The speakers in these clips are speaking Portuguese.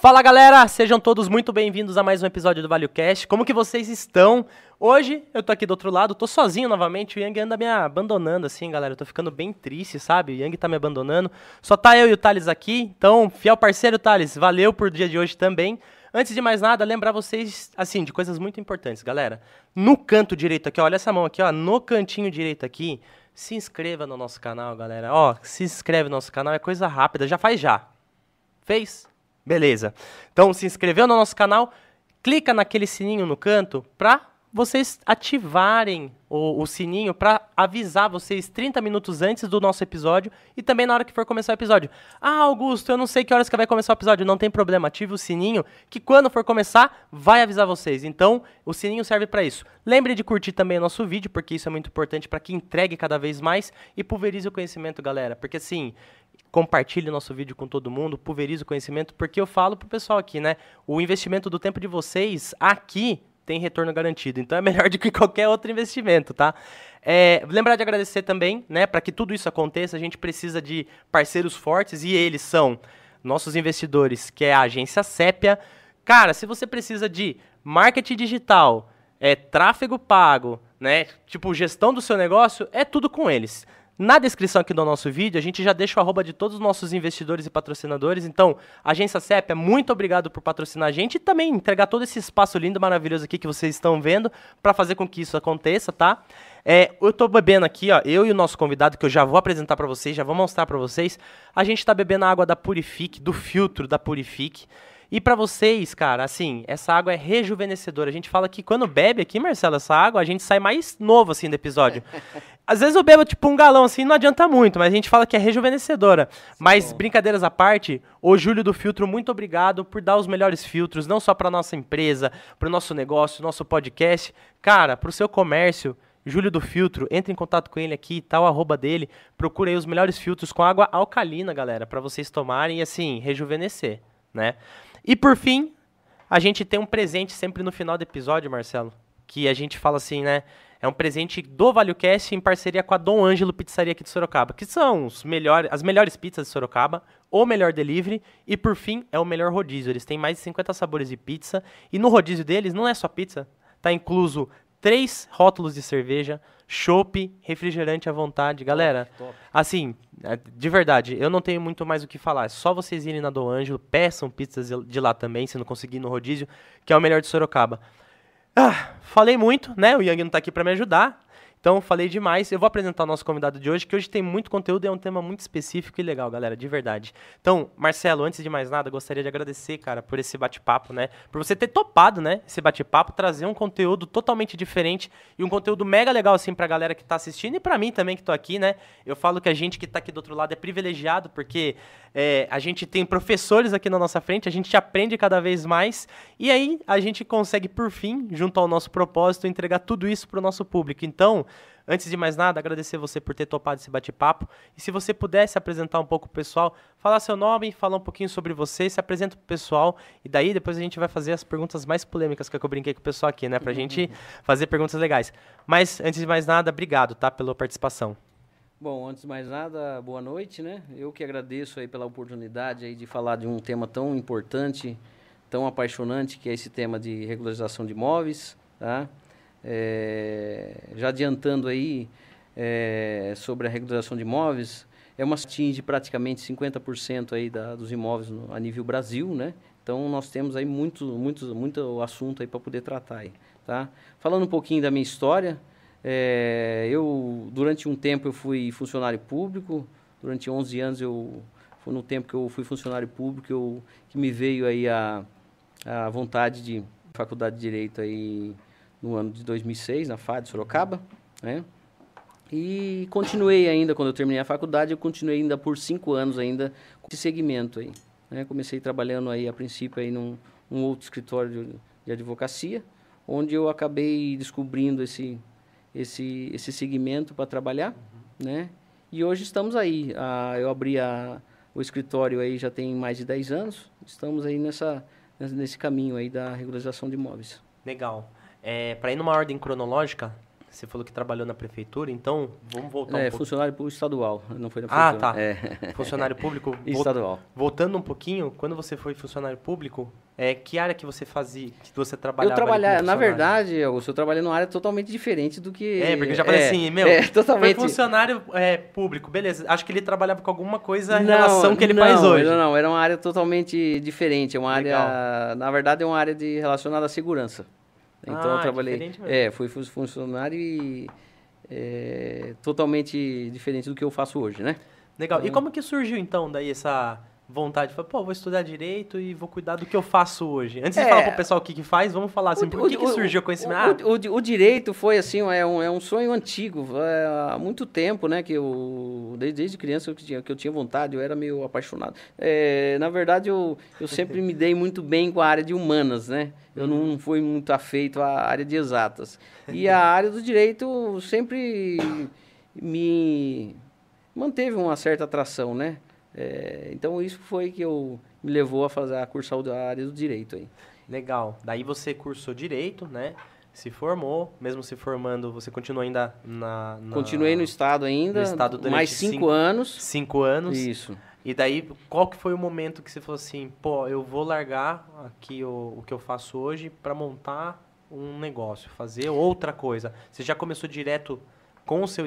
Fala galera, sejam todos muito bem-vindos a mais um episódio do ValioCast. Como que vocês estão? Hoje eu tô aqui do outro lado, tô sozinho novamente, o Yang anda me abandonando assim, galera. Eu tô ficando bem triste, sabe? O Yang tá me abandonando. Só tá eu e o Thales aqui, então, fiel parceiro Thales, valeu por dia de hoje também. Antes de mais nada, lembrar vocês, assim, de coisas muito importantes, galera. No canto direito aqui, ó, olha essa mão aqui, ó, no cantinho direito aqui, se inscreva no nosso canal, galera. Ó, se inscreve no nosso canal, é coisa rápida, já faz já. Fez? Beleza. Então, se inscreveu no nosso canal, clica naquele sininho no canto para vocês ativarem o, o sininho para avisar vocês 30 minutos antes do nosso episódio e também na hora que for começar o episódio. Ah, Augusto, eu não sei que horas que vai começar o episódio. Não tem problema, ative o sininho que quando for começar vai avisar vocês. Então, o sininho serve para isso. Lembre de curtir também o nosso vídeo, porque isso é muito importante para que entregue cada vez mais e pulverize o conhecimento, galera. Porque assim, compartilhe nosso vídeo com todo mundo, pulverize o conhecimento, porque eu falo pro pessoal aqui, né? O investimento do tempo de vocês aqui tem retorno garantido. Então é melhor do que qualquer outro investimento, tá? É, lembrar de agradecer também, né? Para que tudo isso aconteça, a gente precisa de parceiros fortes e eles são nossos investidores, que é a agência Sépia. Cara, se você precisa de marketing digital, é tráfego pago, né? Tipo, gestão do seu negócio, é tudo com eles. Na descrição aqui do nosso vídeo, a gente já deixa o arroba de todos os nossos investidores e patrocinadores. Então, agência CEP, muito obrigado por patrocinar a gente e também entregar todo esse espaço lindo, maravilhoso aqui que vocês estão vendo para fazer com que isso aconteça, tá? É, eu tô bebendo aqui, ó, eu e o nosso convidado, que eu já vou apresentar para vocês, já vou mostrar para vocês. A gente tá bebendo a água da Purifique, do filtro da Purifique. E para vocês, cara, assim, essa água é rejuvenescedora. A gente fala que quando bebe aqui, Marcelo, essa água, a gente sai mais novo, assim, do episódio. Às vezes eu bebo, tipo, um galão, assim, não adianta muito, mas a gente fala que é rejuvenescedora. Sim, mas, bom. brincadeiras à parte, o Júlio do Filtro, muito obrigado por dar os melhores filtros, não só para nossa empresa, para o nosso negócio, nosso podcast. Cara, para o seu comércio, Júlio do Filtro, entre em contato com ele aqui, tal tá arroba dele, procure aí os melhores filtros com água alcalina, galera, para vocês tomarem e, assim, rejuvenescer, né? E por fim, a gente tem um presente sempre no final do episódio, Marcelo, que a gente fala assim, né? É um presente do ValioCast em parceria com a Dom Ângelo Pizzaria aqui de Sorocaba, que são os melhores, as melhores pizzas de Sorocaba, o melhor delivery e, por fim, é o melhor rodízio. Eles têm mais de 50 sabores de pizza e no rodízio deles não é só pizza, tá incluso três rótulos de cerveja, chopp, refrigerante à vontade. Galera, top, top. assim, é, de verdade, eu não tenho muito mais o que falar. É só vocês irem na Do Ângelo, peçam pizzas de lá também, se não conseguir no rodízio, que é o melhor de Sorocaba. Ah, falei muito, né? O Yang não tá aqui para me ajudar. Então, falei demais. Eu vou apresentar o nosso convidado de hoje, que hoje tem muito conteúdo e é um tema muito específico e legal, galera, de verdade. Então, Marcelo, antes de mais nada, gostaria de agradecer, cara, por esse bate-papo, né? Por você ter topado, né, esse bate-papo, trazer um conteúdo totalmente diferente e um conteúdo mega legal, assim, pra galera que tá assistindo e pra mim também que tô aqui, né? Eu falo que a gente que tá aqui do outro lado é privilegiado, porque é, a gente tem professores aqui na nossa frente, a gente aprende cada vez mais e aí a gente consegue, por fim, junto ao nosso propósito, entregar tudo isso pro nosso público. Então, Antes de mais nada, agradecer você por ter topado esse bate-papo. E se você pudesse apresentar um pouco o pessoal, falar seu nome, falar um pouquinho sobre você, se apresenta pro pessoal. E daí depois a gente vai fazer as perguntas mais polêmicas que, é que eu brinquei com o pessoal aqui, né? Pra uhum. gente fazer perguntas legais. Mas, antes de mais nada, obrigado, tá? Pela participação. Bom, antes de mais nada, boa noite, né? Eu que agradeço aí pela oportunidade aí de falar de um tema tão importante, tão apaixonante, que é esse tema de regularização de imóveis, tá? É, já adiantando aí é, sobre a regularização de imóveis, é uma atinge praticamente 50% aí da, dos imóveis no, a nível Brasil, né? Então nós temos aí muito, muito, muito assunto aí para poder tratar aí, tá? Falando um pouquinho da minha história, é, eu durante um tempo eu fui funcionário público, durante 11 anos eu foi no tempo que eu fui funcionário público eu, que me veio aí a, a vontade de faculdade de direito aí no ano de 2006, na FAD Sorocaba, né? E continuei ainda, quando eu terminei a faculdade, eu continuei ainda por cinco anos ainda com esse segmento aí. Né? Comecei trabalhando aí, a princípio, aí num, num outro escritório de, de, advocacia, onde eu acabei descobrindo esse, esse, esse segmento para trabalhar, uhum. né? E hoje estamos aí. Ah, eu abri a, o escritório aí já tem mais de 10 anos. Estamos aí nessa, nesse caminho aí da regularização de imóveis. Legal. É, para ir numa ordem cronológica, você falou que trabalhou na prefeitura, então vamos voltar é, um pouco. funcionário público estadual, não foi na Ah, prefeitura. tá. É, Funcionário público. estadual. Voltando um pouquinho, quando você foi funcionário público, é, que área que você fazia, que você trabalhava? Eu trabalhar, na verdade, Augusto, eu trabalhei numa área totalmente diferente do que... É, porque eu já falei assim, meu, é, Foi totalmente... funcionário é, público, beleza. Acho que ele trabalhava com alguma coisa em Não, relação que ele não, faz hoje. Não, não, era uma área totalmente diferente. É uma Legal. área, na verdade, é uma área de relacionada à segurança. Então Ah, eu trabalhei. diferente mesmo. É, fui fu- funcionário e é, totalmente diferente do que eu faço hoje, né? Legal. E Então- como que surgiu então daí essa vontade? Falei, pô, vou estudar direito e vou cuidar do que eu faço hoje. Antes de É. falar pro pessoal o que que faz, vamos falar assim, O- por que, o- que o- surgiu o conhecimento? O, o- direito foi assim, é um, é um sonho antigo, é, há muito tempo, né? Que eu, desde, desde criança que eu, tinha, que eu tinha vontade, eu era meio apaixonado. É, na verdade, eu, eu sempre me dei muito bem com a área de humanas, né? Eu não fui muito afeito à área de exatas. E a área do direito sempre me manteve uma certa atração, né? É, então isso foi que eu me levou a fazer a cursar a área do direito aí. Legal. Daí você cursou direito, né? Se formou, mesmo se formando, você continuou ainda na. na- Continuei no estado ainda, no estado durante mais cinco, cinco- anos. Cinco anos. Isso. E daí, qual que foi o momento que você falou assim, pô, eu vou largar aqui o, o que eu faço hoje para montar um negócio, fazer outra coisa? Você já começou direto com o seu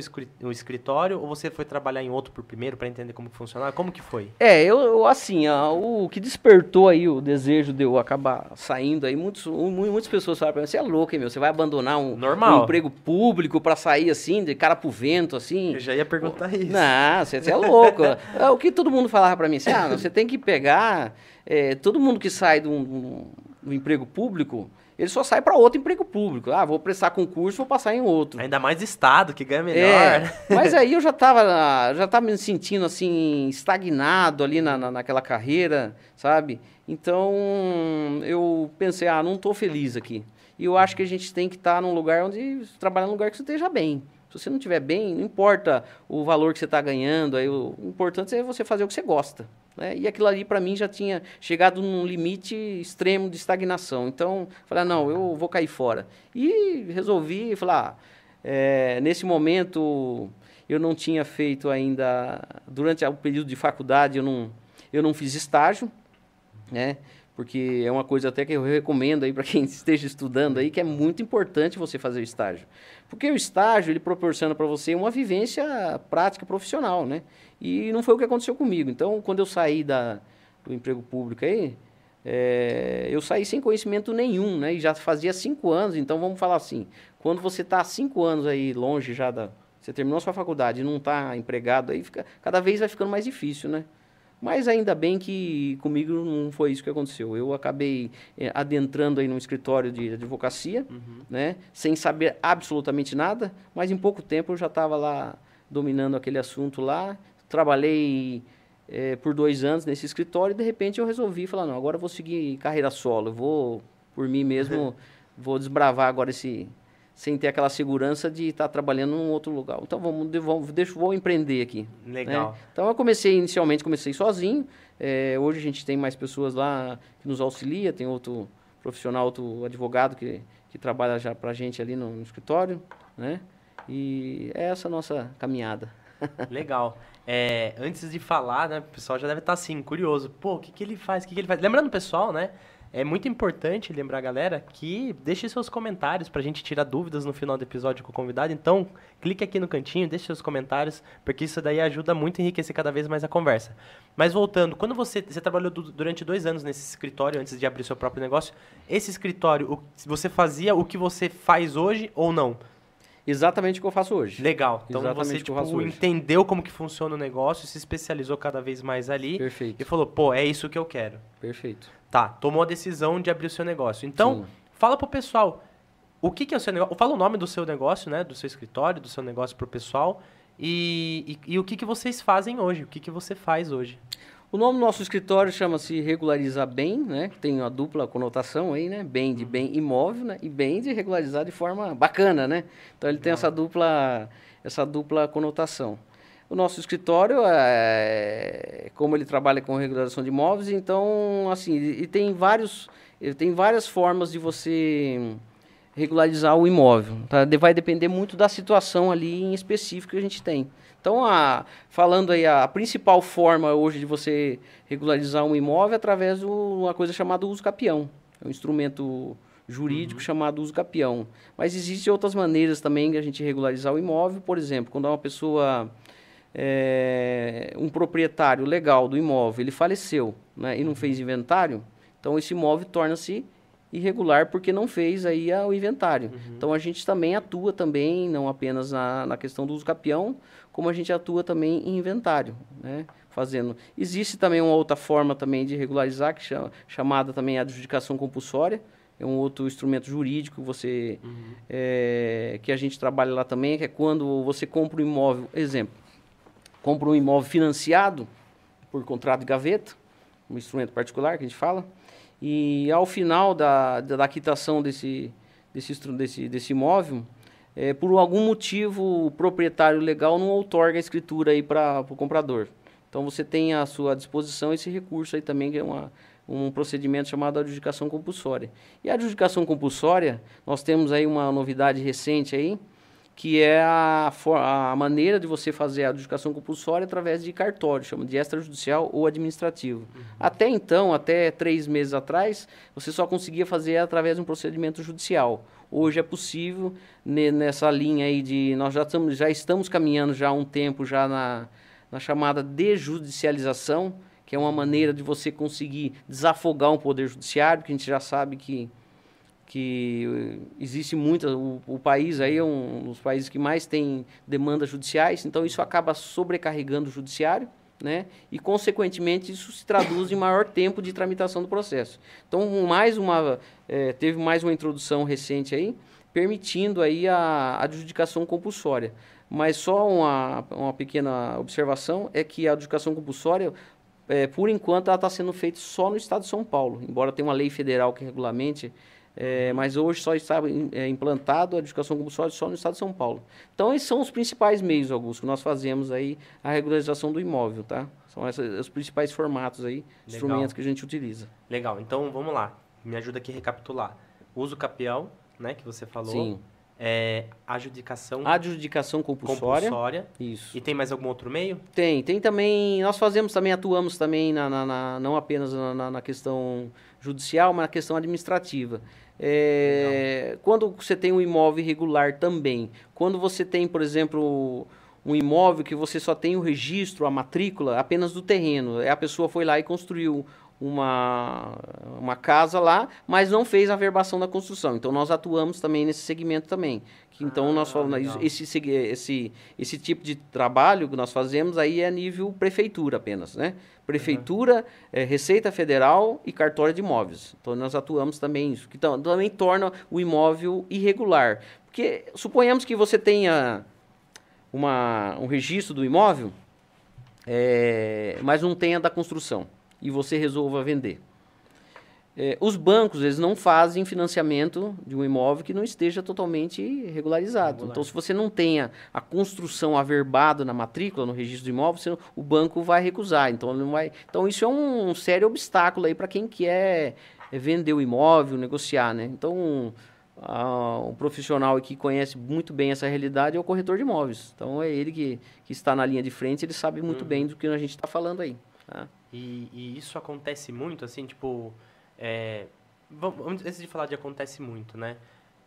escritório ou você foi trabalhar em outro por primeiro para entender como funcionava? Como que foi? É, eu, eu, assim, o que despertou aí o desejo de eu acabar saindo aí, muitos, mu- muitas pessoas falaram pra mim, você é louco, hein, meu? Você vai abandonar um, Normal. um emprego público pra sair assim, de cara pro vento, assim? Eu já ia perguntar isso. Não, você, você é louco. É, o que todo mundo falava pra mim, assim, ah, você tem que pegar, é, todo mundo que sai de um, um- um emprego público, ele só sai pra outro emprego público. Ah, vou prestar concurso, vou passar em outro. Ainda mais estado, que ganha melhor. É, mas aí eu já estava já tava me sentindo assim estagnado ali na, na, naquela carreira, sabe? Então eu pensei, ah, não estou feliz aqui. E eu acho que a gente tem que estar num lugar onde trabalhar num lugar que você esteja bem. Se você não estiver bem, não importa o valor que você está ganhando, aí o importante é você fazer o que você gosta. Né? E aquilo ali para mim já tinha chegado num limite extremo de estagnação. Então, falei, ah, não, eu vou cair fora. E resolvi falar, ah, é, nesse momento, eu não tinha feito ainda, durante o período de faculdade, eu não, eu não fiz estágio, né? Porque é uma coisa até que eu recomendo aí para quem esteja estudando aí, que é muito importante você fazer o estágio. Porque o estágio, ele proporciona para você uma vivência prática profissional, né? E não foi o que aconteceu comigo. Então, quando eu saí da, do emprego público aí, é, eu saí sem conhecimento nenhum, né? E já fazia cinco anos, então vamos falar assim, quando você está cinco anos aí longe já da... Você terminou a sua faculdade e não está empregado, aí fica, cada vez vai ficando mais difícil, né? Mas ainda bem que comigo não foi isso que aconteceu. Eu acabei eh, adentrando aí num escritório de advocacia, né? Sem saber absolutamente nada, mas em pouco tempo eu já estava lá dominando aquele assunto lá. Trabalhei eh, por dois anos nesse escritório e de repente eu resolvi falar, não, agora eu vou seguir carreira solo, eu vou por mim mesmo, vou desbravar agora esse sem ter aquela segurança de estar trabalhando num outro lugar. Então vamos, vamos deixa, vou empreender aqui. Legal. né? Então eu comecei inicialmente comecei sozinho. eh, hoje a gente tem mais pessoas lá que nos auxilia, tem outro profissional, outro advogado que, que trabalha já para a gente ali no, no escritório, né? E é essa a nossa caminhada. Legal. É, antes de falar, né, o pessoal já deve estar assim, curioso. Pô, o que, que ele faz? O que, que ele faz? Lembrando, pessoal, né? É muito importante lembrar a galera que deixe seus comentários pra gente tirar dúvidas no final do episódio com o convidado. Então, clique aqui no cantinho, deixe seus comentários, porque isso daí ajuda muito a enriquecer cada vez mais a conversa. Mas voltando, quando você, você trabalhou du- durante dois anos nesse escritório, antes de abrir seu próprio negócio, esse escritório, o- você fazia o que você faz hoje ou não? Exatamente o que eu faço hoje. Legal. Então Exatamente você tipo, entendeu como que funciona o negócio, se especializou cada vez mais ali Perfeito, e falou, pô, é isso que eu quero. perfeito. Tá, tomou a decisão de abrir o seu negócio. Então, Sim. fala pro pessoal, o que, que é o seu negócio? Fala o nome do seu negócio, né? Do seu escritório, do seu negócio pro pessoal. E, e, e o que, que vocês fazem hoje? O que, que você faz hoje? O nome do nosso escritório chama-se Regularizar Bem, né? que Tem uma dupla conotação aí, né? Bem de bem imóvel, né? E bem de regularizar de forma bacana, né? Então ele tem essa dupla, essa dupla conotação. O nosso escritório, é, como ele trabalha com regularização de imóveis, então, assim, e tem vários, ele tem várias formas de você regularizar o imóvel. Tá? Vai depender muito da situação ali em específico que a gente tem. Então, a, falando aí, a principal forma hoje de você regularizar um imóvel é através de uma coisa chamada uso capião. É um instrumento jurídico uhum. chamado uso capião. Mas existem outras maneiras também de a gente regularizar o imóvel. Por exemplo, quando uma pessoa, é, um proprietário legal do imóvel, ele faleceu né, e não fez inventário, então esse imóvel torna-se irregular porque não fez aí o inventário. Uhum. Então a gente também atua também, não apenas na, na questão do uso capião, como a gente atua também em inventário, né? Fazendo. Existe também uma outra forma também de regularizar, que chama, chamada também adjudicação compulsória, é um outro instrumento jurídico você uhum. é, que a gente trabalha lá também, que é quando você compra um imóvel, exemplo, compra um imóvel financiado por contrato de gaveta, um instrumento particular que a gente fala, e ao final da, da, da quitação desse, desse, desse, desse imóvel, é, por algum motivo o proprietário legal não outorga a escritura aí para o comprador. Então você tem à sua disposição esse recurso aí também, que é uma, um procedimento chamado adjudicação compulsória. E a adjudicação compulsória, nós temos aí uma novidade recente aí, que é a, a maneira de você fazer a adjudicação compulsória através de cartório, chama de extrajudicial ou administrativo. Uhum. Até então, até três meses atrás, você só conseguia fazer através de um procedimento judicial. Hoje é possível, nessa linha aí de... Nós já estamos, já estamos caminhando já há um tempo já na, na chamada desjudicialização, que é uma maneira de você conseguir desafogar um poder judiciário, que a gente já sabe que que existe muita o, o, país aí é um dos países que mais tem demandas judiciais então isso acaba sobrecarregando o judiciário né? E consequentemente isso se traduz em maior tempo de tramitação do processo. Então mais uma é, teve mais uma introdução recente aí permitindo aí a, a adjudicação compulsória. Mas só uma, uma pequena observação é que a adjudicação compulsória é, por enquanto ela está sendo feita só no estado de São Paulo embora tenha uma lei federal que regulamente é, mas hoje só está é, implantado a educação compulsória só no estado de São Paulo. Então, esses são os principais meios, Augusto, que nós fazemos aí a regularização do imóvel, tá? São esses, os principais formatos aí, Legal. instrumentos que a gente utiliza. Legal, então vamos lá. Me ajuda aqui a recapitular. Uso capião, né, que você falou. Sim. É, adjudicação... Adjudicação compulsória. compulsória. Isso. E tem mais algum outro meio? Tem. Tem também... Nós fazemos também, atuamos também, na, na, na não apenas na, na questão judicial, mas na questão administrativa. É, quando você tem um imóvel irregular também, quando você tem, por exemplo, um imóvel que você só tem o registro, a matrícula apenas do terreno, a pessoa foi lá e construiu uma, uma casa lá, mas não fez a verbação da construção. Então nós atuamos também nesse segmento também. Que, então ah, nós falamos esse, esse, esse tipo de trabalho que nós fazemos aí é nível prefeitura apenas, né? Prefeitura, uhum. é, Receita Federal e cartório de imóveis. Então nós atuamos também isso, que então, também torna o imóvel irregular. Porque suponhamos que você tenha uma, um registro do imóvel, é, mas não tenha da construção e você resolva vender. É, os bancos eles não fazem financiamento de um imóvel que não esteja totalmente regularizado. Regular. Então, se você não tenha a construção averbada na matrícula, no registro do imóvel, você, o banco vai recusar. Então, não vai, então, isso é um sério obstáculo aí para quem quer vender o imóvel, negociar. Né? Então, um profissional que conhece muito bem essa realidade é o corretor de imóveis. Então, é ele que, que está na linha de frente, ele sabe muito uhum. bem do que a gente está falando aí. Tá? E, e, isso acontece muito, assim, tipo. É, vamos, antes de falar de acontece muito, né?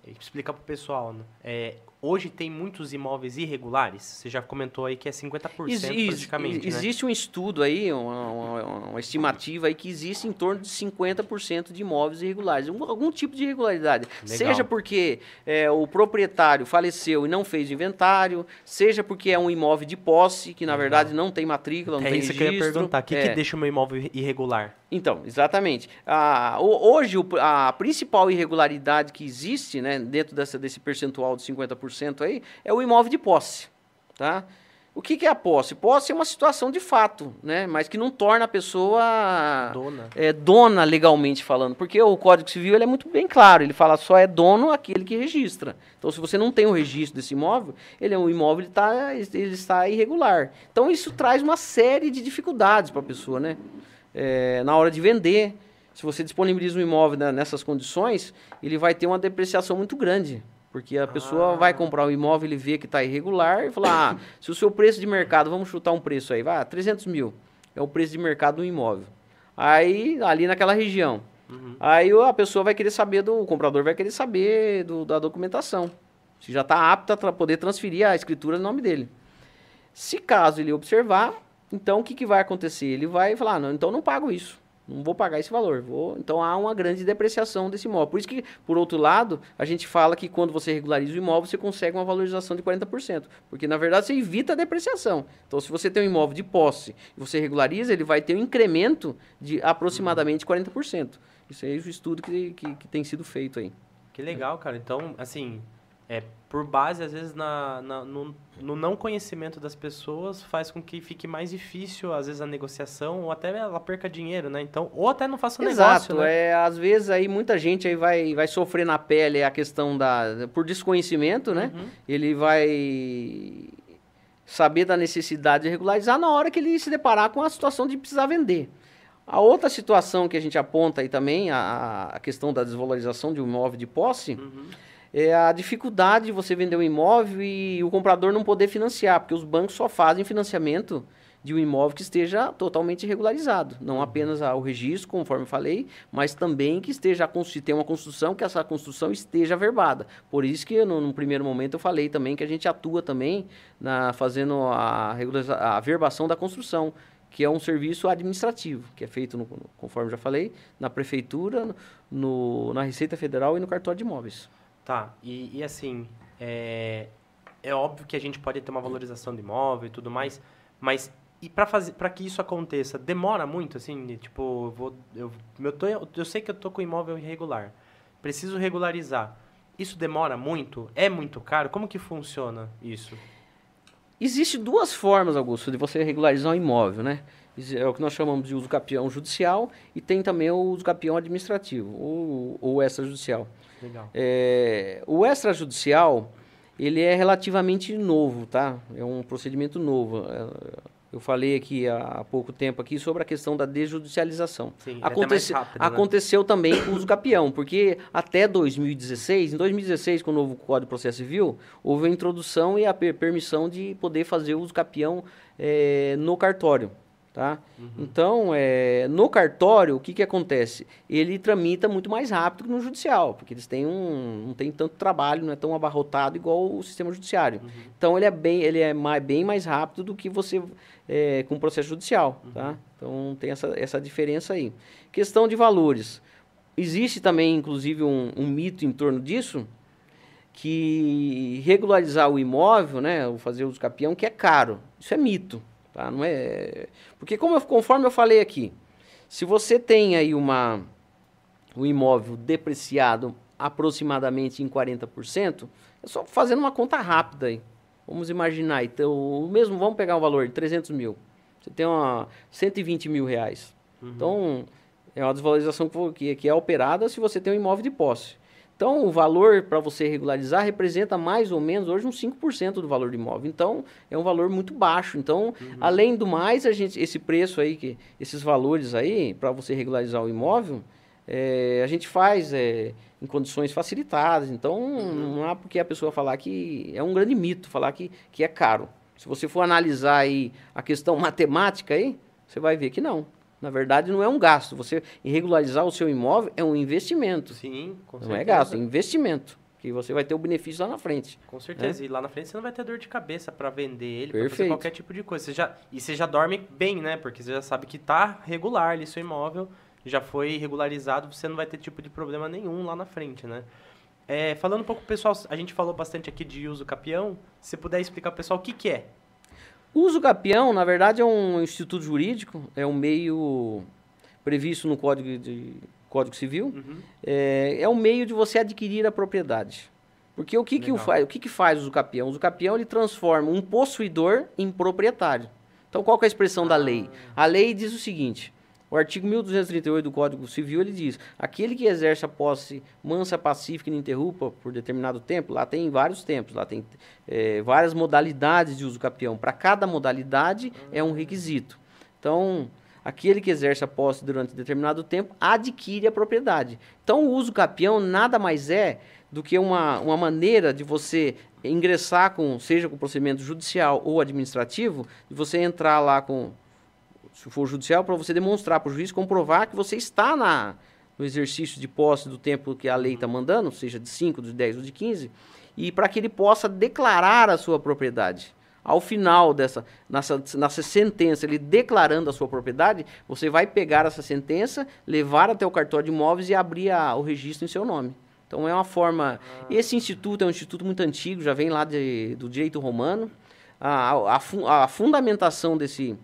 Explicar para o pessoal, né? É, hoje tem muitos imóveis irregulares? Você já comentou aí que é 50% Ex praticamente, né? Existe um estudo aí, uma, uma, uma, estimativa aí que existe em torno de 50% de imóveis irregulares. Um, algum tipo de irregularidade. Legal. Seja porque é, o proprietário faleceu e não fez inventário, seja porque é um imóvel de posse, que na Legal. verdade não tem matrícula, não é tem isso registro. que eu ia perguntar. O que, é. que deixa o meu imóvel irregular? Então, exatamente. Ah, hoje, a principal irregularidade que existe né, dentro dessa, desse percentual de 50% aí é o imóvel de posse. Tá? O que, que, é a posse? Posse é uma situação de fato, né? mas que não torna a pessoa dona, é, dona legalmente falando. Porque o Código Civil é muito bem claro, ele fala só é dono aquele que registra. Então, se você não tem o registro desse imóvel, ele é um imóvel ele, tá, ele está irregular. Então, isso traz uma série de dificuldades para a pessoa. Né? é, na hora de vender. se você disponibiliza um imóvel né, nessas condições, ele vai ter uma depreciação muito grande. Porque a pessoa Ah. vai comprar o imóvel, ele vê que está irregular e fala, ah, se o seu preço de mercado, vamos chutar um preço aí, vai, 300 mil, é o preço de mercado do imóvel. Aí, ali naquela região. Uhum. Aí a pessoa vai querer saber do, o comprador vai querer saber do- da documentação. Se já está apta para poder transferir a escritura no nome dele. Se caso ele observar, então o que, que vai acontecer? Ele vai falar, não, então não pago isso. Não vou pagar esse valor. Vou... Então há uma grande depreciação desse imóvel. Por isso que, por outro lado, a gente fala que quando você regulariza o imóvel, você consegue uma valorização de 40%. Porque, na verdade, você evita a depreciação. Então, se você tem um imóvel de posse e você regulariza, ele vai ter um incremento de aproximadamente 40%. Isso é o estudo que, que, que tem sido feito aí. Que legal, cara. Então, assim, é por base, às vezes, na, na- no, no não conhecimento das pessoas, faz com que fique mais difícil, às vezes, a negociação, ou até ela perca dinheiro, né? Então, ou até não faça o Exato, negócio, né? é, às vezes aí muita gente aí vai, vai sofrer na pele a questão da por desconhecimento, né? Uhum. Ele vai saber da necessidade de regularizar na hora que ele se deparar com a situação de precisar vender. A outra situação que a gente aponta aí também, a, a questão da desvalorização de um imóvel de posse, Uhum. É a dificuldade de você vender um imóvel e o comprador não poder financiar, porque os bancos só fazem financiamento de um imóvel que esteja totalmente regularizado. Não apenas a- o registro, conforme eu falei, mas também que esteja tenha uma construção, que essa construção esteja averbada. Por isso que no, num primeiro momento eu falei também que a gente atua também na fazendo a, a averbação da construção, que é um serviço administrativo, que é feito, no- no- conforme já falei, na prefeitura, no, na Receita Federal e no cartório de imóveis. Tá, e, e assim, é, é óbvio que a gente pode ter uma valorização de imóvel e tudo mais, mas e para fazer para que isso aconteça, demora muito assim, tipo, eu vou eu, eu, tô, eu sei que eu tô com imóvel irregular. Preciso regularizar. Isso demora muito? É muito caro? Como que funciona isso? Existe duas formas, Augusto, de você regularizar um imóvel, né? É o que nós chamamos de uso capião judicial e tem também o uso capião administrativo, ou, ou extrajudicial. Legal. É, o extrajudicial, ele é relativamente novo, tá? É um procedimento novo. É, Eu falei aqui há pouco tempo aqui sobre a questão da desjudicialização. Sim, é rápido, né? aconteceu também com o uso capião, porque até 2016, em 2016, com o novo Código de Processo Civil, houve a introdução e a per- permissão de poder fazer o uso capião eh, no cartório. Tá? Uhum. Então, eh, no cartório, o que, que acontece? Ele tramita muito mais rápido que no judicial, porque eles têm um, não tem tanto trabalho, não é tão abarrotado igual o sistema judiciário. Uhum. Então, ele é, bem, ele é mais, bem mais rápido do que você eh, com o processo judicial. Uhum. Tá? Então, tem essa, essa diferença aí. Questão de valores. Existe também, inclusive, um, um mito em torno disso, que regularizar o imóvel, né, ou fazer uso capião, que é caro. Isso é mito, tá? Não é... Porque como eu- conforme eu falei aqui, se você tem aí uma um imóvel depreciado aproximadamente em 40%, é só fazendo uma conta rápida aí. Vamos imaginar, então, o mesmo, vamos pegar um valor de 300 mil. Você tem uma 120 mil reais. Uhum. Então, é uma desvalorização que- que é operada se você tem um imóvel de posse. Então, o valor para você regularizar representa mais ou menos hoje uns 5% do valor do imóvel. Então, é um valor muito baixo. Então, além do mais, a gente, esse preço aí, que, esses valores aí, para você regularizar o imóvel, é, a gente faz é, em condições facilitadas. Então, não há porque a pessoa falar que é um grande mito falar que, que é caro. Se você for analisar aí a questão matemática aí, você vai ver que não. Na verdade, não é um gasto. Você regularizar o seu imóvel é um investimento. Sim, com não certeza. é gasto, é investimento. Que você vai ter o benefício lá na frente. Com certeza. E lá na frente você não vai ter dor de cabeça pra vender ele, pra fazer qualquer tipo de coisa. Você já, e você já dorme bem, né? Porque você já sabe que tá regular ali seu imóvel, já foi regularizado, você não vai ter tipo de problema nenhum lá na frente, né? É, falando um pouco, pessoal, a gente falou bastante aqui de uso capião. Se puder explicar pro pessoal o que, que é. O uso capião, na verdade, é um instituto jurídico, é um meio previsto no Código, de, Código Civil. Uhum. É, é um meio de você adquirir a propriedade. Porque o que, que, o, o que, que faz o uso capião? O uso capião ele transforma um possuidor em proprietário. Então, qual é a expressão da lei? A lei diz o seguinte: o artigo 1238 do Código Civil ele diz: aquele que exerce a posse mansa, pacífica e ininterrupta por determinado tempo, lá tem vários tempos, lá tem eh, várias modalidades de uso capião. Para cada modalidade é um requisito. Então, aquele que exerce a posse durante determinado tempo adquire a propriedade. Então, o uso capião nada mais é do que uma, uma maneira de você ingressar com, seja com procedimento judicial ou administrativo, de você entrar lá com, se for judicial, para você demonstrar para o juiz, comprovar que você está na, no exercício de posse do tempo que a lei está mandando, seja de 5, de 10 ou de 15, e para que ele possa declarar a sua propriedade. Ao final dessa nessa, nessa sentença, ele declarando a sua propriedade, você vai pegar essa sentença, levar até o cartório de imóveis e abrir a, o registro em seu nome. Então é uma forma. Ah. Esse instituto é um instituto muito antigo, já vem lá de, do direito romano. A, a, a, fundamentação desse,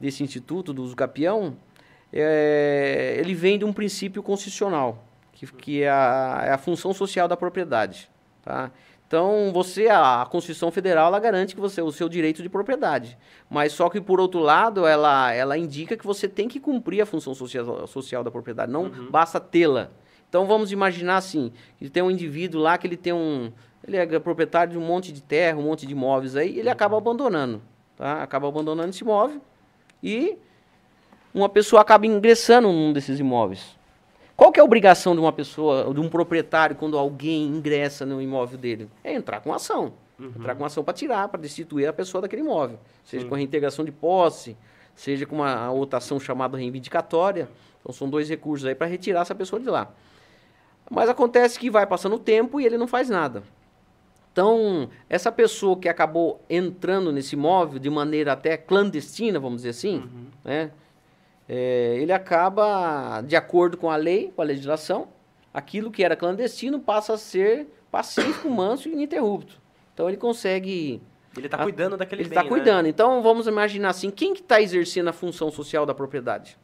desse instituto, do uso capião, é, ele vem de um princípio constitucional, que, que é, a, é a função social da propriedade. Tá? Então, você, a Constituição Federal, ela garante que você o seu direito de propriedade. Mas só que, por outro lado, ela, ela indica que você tem que cumprir a função social, social da propriedade, não uhum. basta tê-la. Então, vamos imaginar assim, que tem um indivíduo lá que ele tem um... Ele é proprietário de um monte de terra, um monte de imóveis aí, ele acaba abandonando, tá? Acaba abandonando esse imóvel e uma pessoa acaba ingressando num desses imóveis. Qual que é a obrigação de uma pessoa, de um proprietário, quando alguém ingressa no imóvel dele? É entrar com ação. Uhum. Entrar com ação para tirar, para destituir a pessoa daquele imóvel. Seja Sim. com reintegração de posse, seja com uma outra ação chamada reivindicatória. Então são dois recursos aí para retirar essa pessoa de lá. Mas acontece que vai passando o tempo e ele não faz nada. Então, essa pessoa que acabou entrando nesse imóvel de maneira até clandestina, vamos dizer assim, uhum. né? é, ele acaba, de acordo com a lei, com a legislação, aquilo que era clandestino passa a ser pacífico, manso e ininterrupto. Então ele consegue. Ele está cuidando daquele Ele está né? cuidando. Então vamos imaginar assim: quem que está exercendo a função social da propriedade?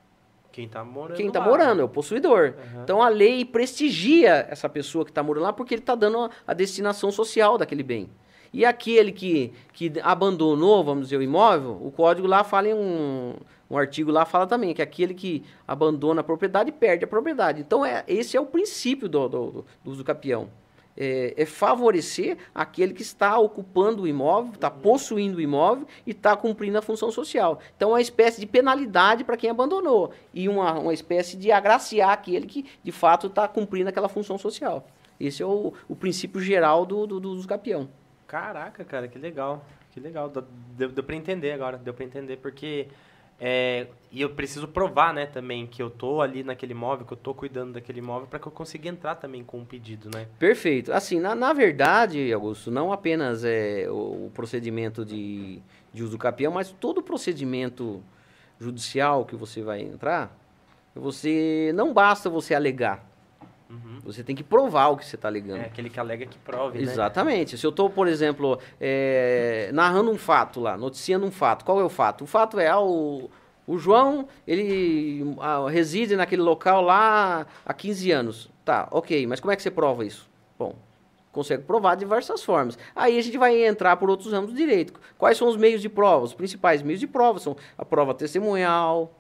Quem está morando. Quem está morando, é o possuidor. Uhum. Então a lei prestigia essa pessoa que está morando lá porque ele está dando a, a destinação social daquele bem. E aquele que, que abandonou, vamos dizer, o imóvel, o código lá fala em um, um artigo lá fala também que aquele que abandona a propriedade perde a propriedade. Então, é, esse é o princípio do, do, do uso capião. É, é, favorecer aquele que está ocupando o imóvel, está possuindo o imóvel e está cumprindo a função social. Então, é uma espécie de penalidade para quem abandonou e uma, uma espécie de agraciar aquele que, de fato, está cumprindo aquela função social. Esse é o, o princípio geral do, do, do capião. Caraca, cara, que legal. Que legal. Deu, deu para entender agora. Deu para entender porque é, e eu preciso provar, né, também, que eu tô ali naquele imóvel, que eu tô cuidando daquele imóvel, para que eu consiga entrar também com um pedido, né? Perfeito. Assim, na, na verdade, Augusto, não apenas é o, o procedimento de, de uso capião, mas todo o procedimento judicial que você vai entrar, você não basta você alegar. Uhum. Você tem que provar o que você está alegando. É aquele que alega que prove, né? Exatamente. Né? Se eu estou, por exemplo, é, narrando um fato lá, noticiando um fato, qual é o fato? O fato é, ah, o, o João, ele ah, reside naquele local lá há 15 anos. Tá, ok, mas como é que você prova isso? Bom, consegue provar de diversas formas. Aí a gente vai entrar por outros ramos do direito. Quais são os meios de prova? Os principais meios de prova são a prova testemunhal,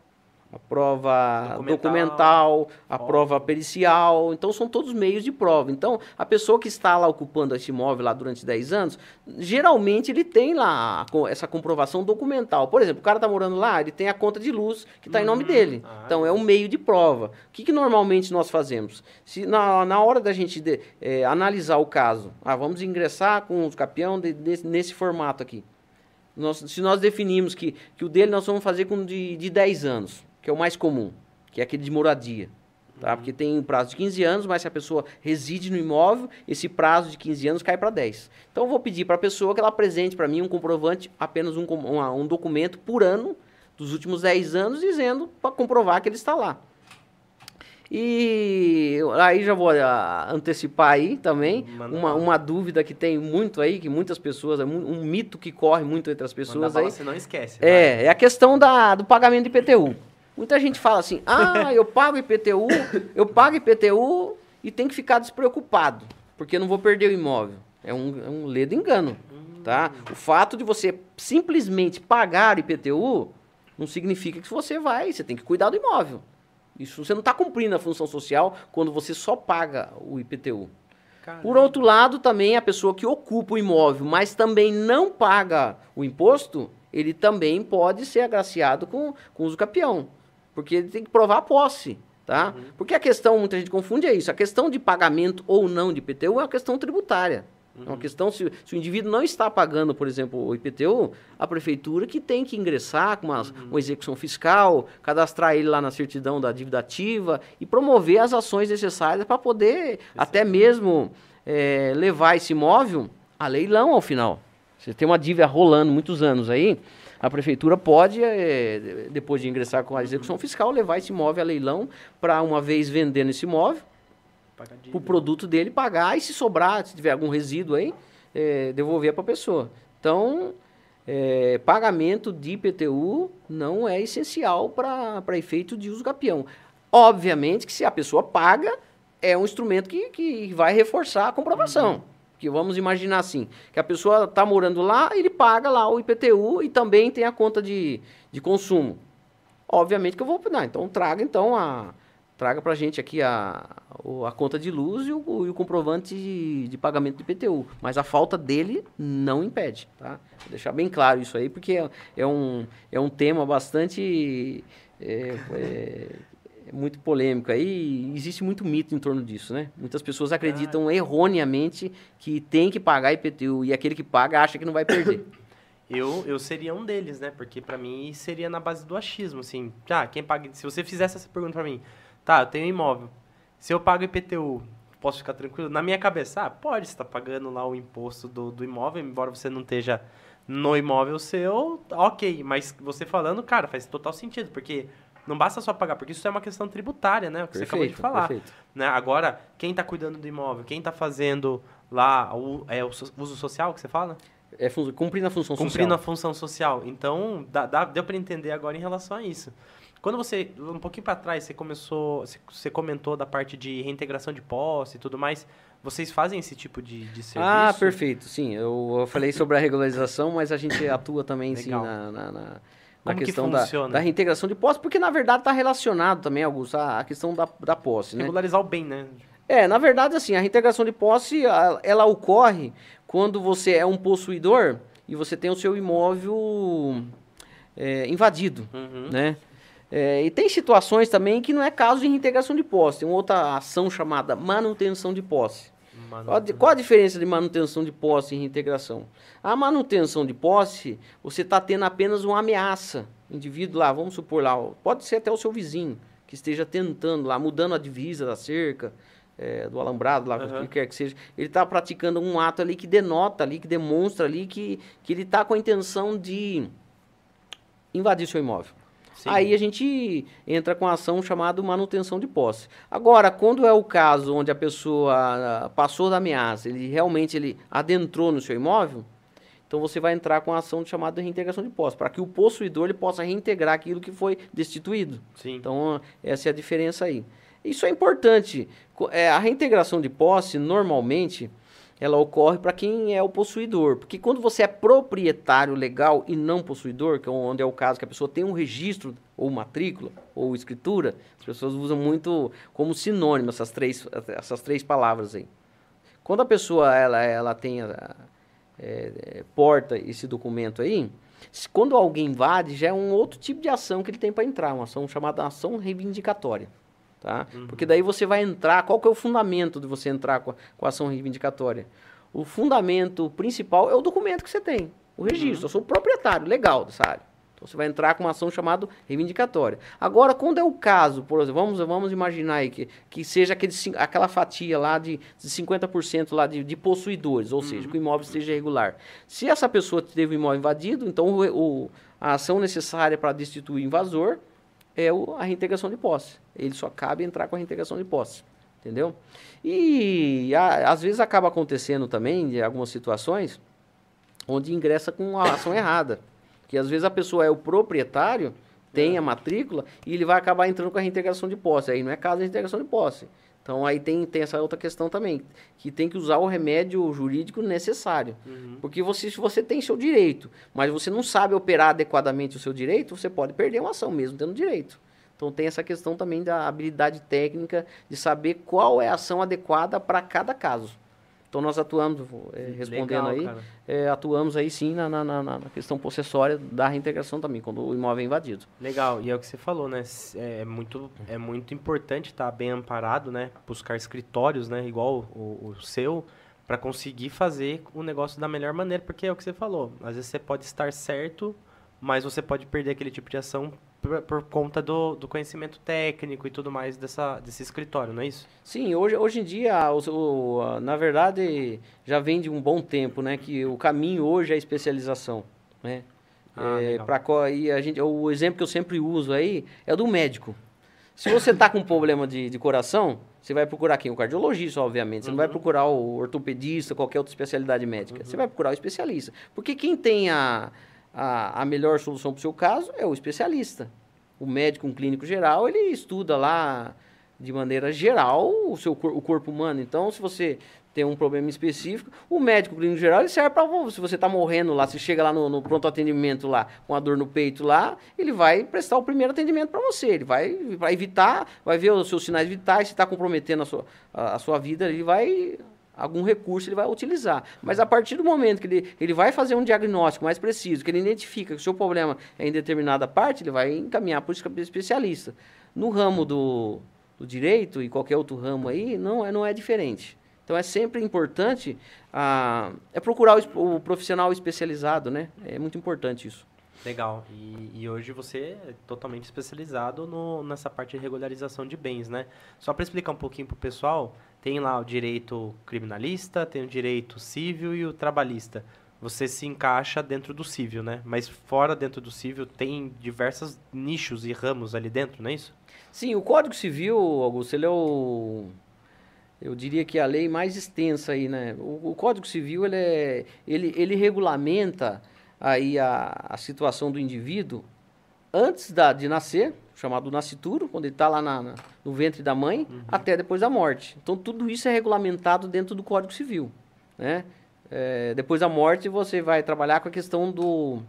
a prova documental, documental a prova pericial. Então, são todos meios de prova. Então, a pessoa que está lá ocupando esse imóvel lá durante 10 anos, geralmente ele tem lá essa comprovação documental. Por exemplo, o cara está morando lá, ele tem a conta de luz que está uhum. em nome uhum. dele. Ah, então, é um meio de prova. O que, que normalmente nós fazemos? Se na, na hora da gente de, é, analisar o caso, ah, vamos ingressar com os capião de, de, nesse formato aqui. Nós, se nós definimos que, que o dele nós vamos fazer com de, de 10 anos, que é o mais comum, que é aquele de moradia. Tá? Uhum. Porque tem um prazo de 15 anos, mas se a pessoa reside no imóvel, esse prazo de 15 anos cai para 10. Então eu vou pedir para a pessoa que ela apresente para mim um comprovante, apenas um, um, um documento por ano dos últimos 10 anos, dizendo para comprovar que ele está lá. E aí já vou ah, antecipar aí também uma, uma dúvida que tem muito aí, que muitas pessoas, é um mito que corre muito entre as pessoas aí. Você não esquece. É, é a questão da, do pagamento de IPTU. Muita gente fala assim: ah, eu pago IPTU, eu pago IPTU e tem que ficar despreocupado, porque não vou perder o imóvel. É um, é um ledo engano. Tá? O fato de você simplesmente pagar IPTU não significa que você vai, você tem que cuidar do imóvel. Isso você não está cumprindo a função social quando você só paga o IPTU. Caramba. Por outro lado, também a pessoa que ocupa o imóvel, mas também não paga o imposto, ele também pode ser agraciado com, com uso capião. Porque ele tem que provar a posse. Tá? Uhum. Porque a questão, muita gente confunde, é isso. A questão de pagamento ou não de IPTU é uma questão tributária. Uhum. É uma uhum. questão, se, se, o indivíduo não está pagando, por exemplo, o IPTU, a prefeitura que tem que ingressar com uma, uhum. uma execução fiscal, cadastrar ele lá na certidão da dívida ativa e promover as ações necessárias para poder até mesmo é, levar esse imóvel a leilão ao final. Você tem uma dívida rolando muitos anos aí, a prefeitura pode, é, depois de ingressar com a execução fiscal, levar esse imóvel a leilão para, uma vez vendendo esse imóvel, o produto dele pagar e se sobrar, se tiver algum resíduo aí, é, devolver para a pessoa. Então, é, pagamento de IPTU não é essencial para efeito de uso capião. Obviamente que se a pessoa paga, é um instrumento que, que vai reforçar a comprovação. Uhum. Que vamos imaginar assim, que a pessoa está morando lá, ele paga lá o IPTU e também tem a conta de, de consumo. Obviamente que eu vou, não, então traga então a traga para a gente aqui a, a conta de luz e o, e o comprovante de, de, pagamento do IPTU. Mas a falta dele não impede, tá? Vou deixar bem claro isso aí, porque é, é um, é um tema bastante é, é, muito polêmico aí, existe muito mito em torno disso, né? Muitas pessoas acreditam ah. erroneamente que tem que pagar IPTU e aquele que paga acha que não vai perder. Eu, eu seria um deles, né? Porque para mim seria na base do achismo, assim. Ah, quem paga. Se você fizesse essa pergunta para mim, tá, eu tenho imóvel. Se eu pago IPTU, posso ficar tranquilo? Na minha cabeça, ah, pode, você tá pagando lá o imposto do, do imóvel, embora você não esteja no imóvel seu, ok. Mas você falando, cara, faz total sentido, porque não basta só pagar, porque isso é uma questão tributária, né? O que perfeito, você acabou de falar. Perfeito. Né? Agora, quem está cuidando do imóvel, quem está fazendo lá o, é, o uso social que você fala? É cumprindo a função cumprindo social. Cumprindo a função social. Então, dá, dá, deu para entender agora em relação a isso. Quando você, um pouquinho para trás, você começou, você comentou da parte de reintegração de posse e tudo mais, vocês fazem esse tipo de, de serviço? Ah, perfeito, sim. Eu, eu falei sobre a regularização, mas a gente atua também, sim, na, na, na na Como questão que da, da, reintegração de posse, porque na verdade está relacionado também, Augusto, à questão da, da posse. Né? Regularizar o bem, né? É, na verdade, assim, a reintegração de posse, ela ocorre quando você é um possuidor e você tem o seu imóvel é, invadido, uhum. né? É, e tem situações também que não é caso de reintegração de posse. Tem uma outra ação chamada manutenção de posse. Qual, qual, a diferença de manutenção de posse e reintegração? A manutenção de posse, você está tendo apenas uma ameaça. O indivíduo lá, vamos supor lá, pode ser até o seu vizinho, que esteja tentando lá, mudando a divisa da cerca, é, do alambrado, lá, uhum. o que quer que seja. Ele está praticando um ato ali que denota ali, que demonstra ali que, que ele está com a intenção de invadir seu imóvel. Sim. Aí a gente entra com a ação chamada manutenção de posse. Agora, quando é o caso onde a pessoa ah, passou da ameaça, ele realmente ele adentrou no seu imóvel, então você vai entrar com a ação chamada reintegração de posse, para que o possuidor ele possa reintegrar aquilo que foi destituído. Sim. Então, essa é a diferença aí. Isso é importante. É, a reintegração de posse, normalmente, ela ocorre para quem é o possuidor. Porque quando você é proprietário legal e não possuidor, que é onde é o caso que a pessoa tem um registro, ou matrícula, ou escritura, as pessoas usam muito como sinônimo essas três, essas três palavras aí. Quando a pessoa ela, ela tem a, é, porta esse documento aí, quando alguém invade, já é um outro tipo de ação que ele tem para entrar, uma ação chamada ação reivindicatória. Tá? Uhum. Porque daí você vai entrar, qual que é o fundamento de você entrar com a, com a ação reivindicatória? O fundamento principal é o documento que você tem, o registro. Uhum. Eu sou proprietário legal dessa área. Então você vai entrar com uma ação chamada reivindicatória. Agora, quando é o caso, por exemplo, vamos, vamos imaginar aí que, que seja aquele, aquela fatia lá de, de 50% lá de, de possuidores, ou uhum. seja, que o imóvel esteja irregular. Se essa pessoa teve o imóvel invadido, então o, o a ação necessária para destituir o invasor é o, a reintegração de posse. Ele só cabe entrar com a reintegração de posse. Entendeu? E a, às vezes acaba acontecendo também, de algumas situações, onde ingressa com a ação errada. Que às vezes a pessoa é o proprietário, tem é. a matrícula, e ele vai acabar entrando com a reintegração de posse. Aí não é caso de reintegração de posse. Então aí tem, tem essa outra questão também, que tem que usar o remédio jurídico necessário. Uhum. Porque você, se você tem seu direito, mas você não sabe operar adequadamente o seu direito, você pode perder uma ação mesmo tendo direito. Então tem essa questão também da habilidade técnica de saber qual é a ação adequada para cada caso. Então nós atuamos, é, respondendo Legal, aí, é, atuamos aí sim na, na, na, na, questão possessória da reintegração também, quando o imóvel é invadido. Legal, e é o que você falou, né? É muito, é muito importante estar bem amparado, né? Buscar escritórios, né? Igual o, o seu, para conseguir fazer o negócio da melhor maneira, porque é o que você falou. Às vezes você pode estar certo, mas você pode perder aquele tipo de ação por, por, conta do, do conhecimento técnico e tudo mais dessa, desse escritório, não é isso? Sim, hoje, hoje em dia, o, o, na verdade, já vem de um bom tempo, né? Que o caminho hoje é a especialização, né? Ah, é, pra, e a gente, o exemplo que eu sempre uso aí é do médico. Se você está com um problema de, de coração, você vai procurar quem? O cardiologista, obviamente. Você uhum. não vai uhum. procurar o ortopedista, qualquer outra especialidade médica. Uhum. Você vai procurar o especialista. Porque quem tem a, a, a melhor solução para o seu caso é o especialista. O médico, um clínico geral, ele estuda lá de maneira geral o seu o corpo humano. Então, se você tem um problema específico, o médico clínico geral ele serve para se você está morrendo lá, se chega lá no, no, pronto atendimento lá com a dor no peito lá, ele vai prestar o primeiro atendimento para você, ele vai, vai evitar, vai ver os seus sinais vitais, se está comprometendo a sua, a, a sua vida, ele vai algum recurso ele vai utilizar. Mas a partir do momento que ele, ele vai fazer um diagnóstico mais preciso, que ele identifica que o seu problema é em determinada parte, ele vai encaminhar para o especialista. No ramo do, do direito e qualquer outro ramo aí, não é, não é diferente. Então é sempre importante ah, é procurar o, o, profissional especializado, né? É muito importante isso. Legal. E, e hoje você é totalmente especializado no, nessa parte de regularização de bens, né? Só para explicar um pouquinho para o pessoal, tem lá o direito criminalista, tem o direito civil e o trabalhista. Você se encaixa dentro do civil, né? Mas fora dentro do civil tem diversos nichos e ramos ali dentro, não é isso? Sim, o Código Civil, Augusto, ele é o eu diria que é a lei mais extensa aí, né? O, o Código Civil ele, é, ele, ele regulamenta aí a, a situação do indivíduo antes da, de nascer, chamado nascituro, quando ele está lá na, na, no ventre da mãe, uhum. até depois da morte. Então tudo isso é regulamentado dentro do Código Civil, né? É, depois da morte você vai trabalhar com a questão do,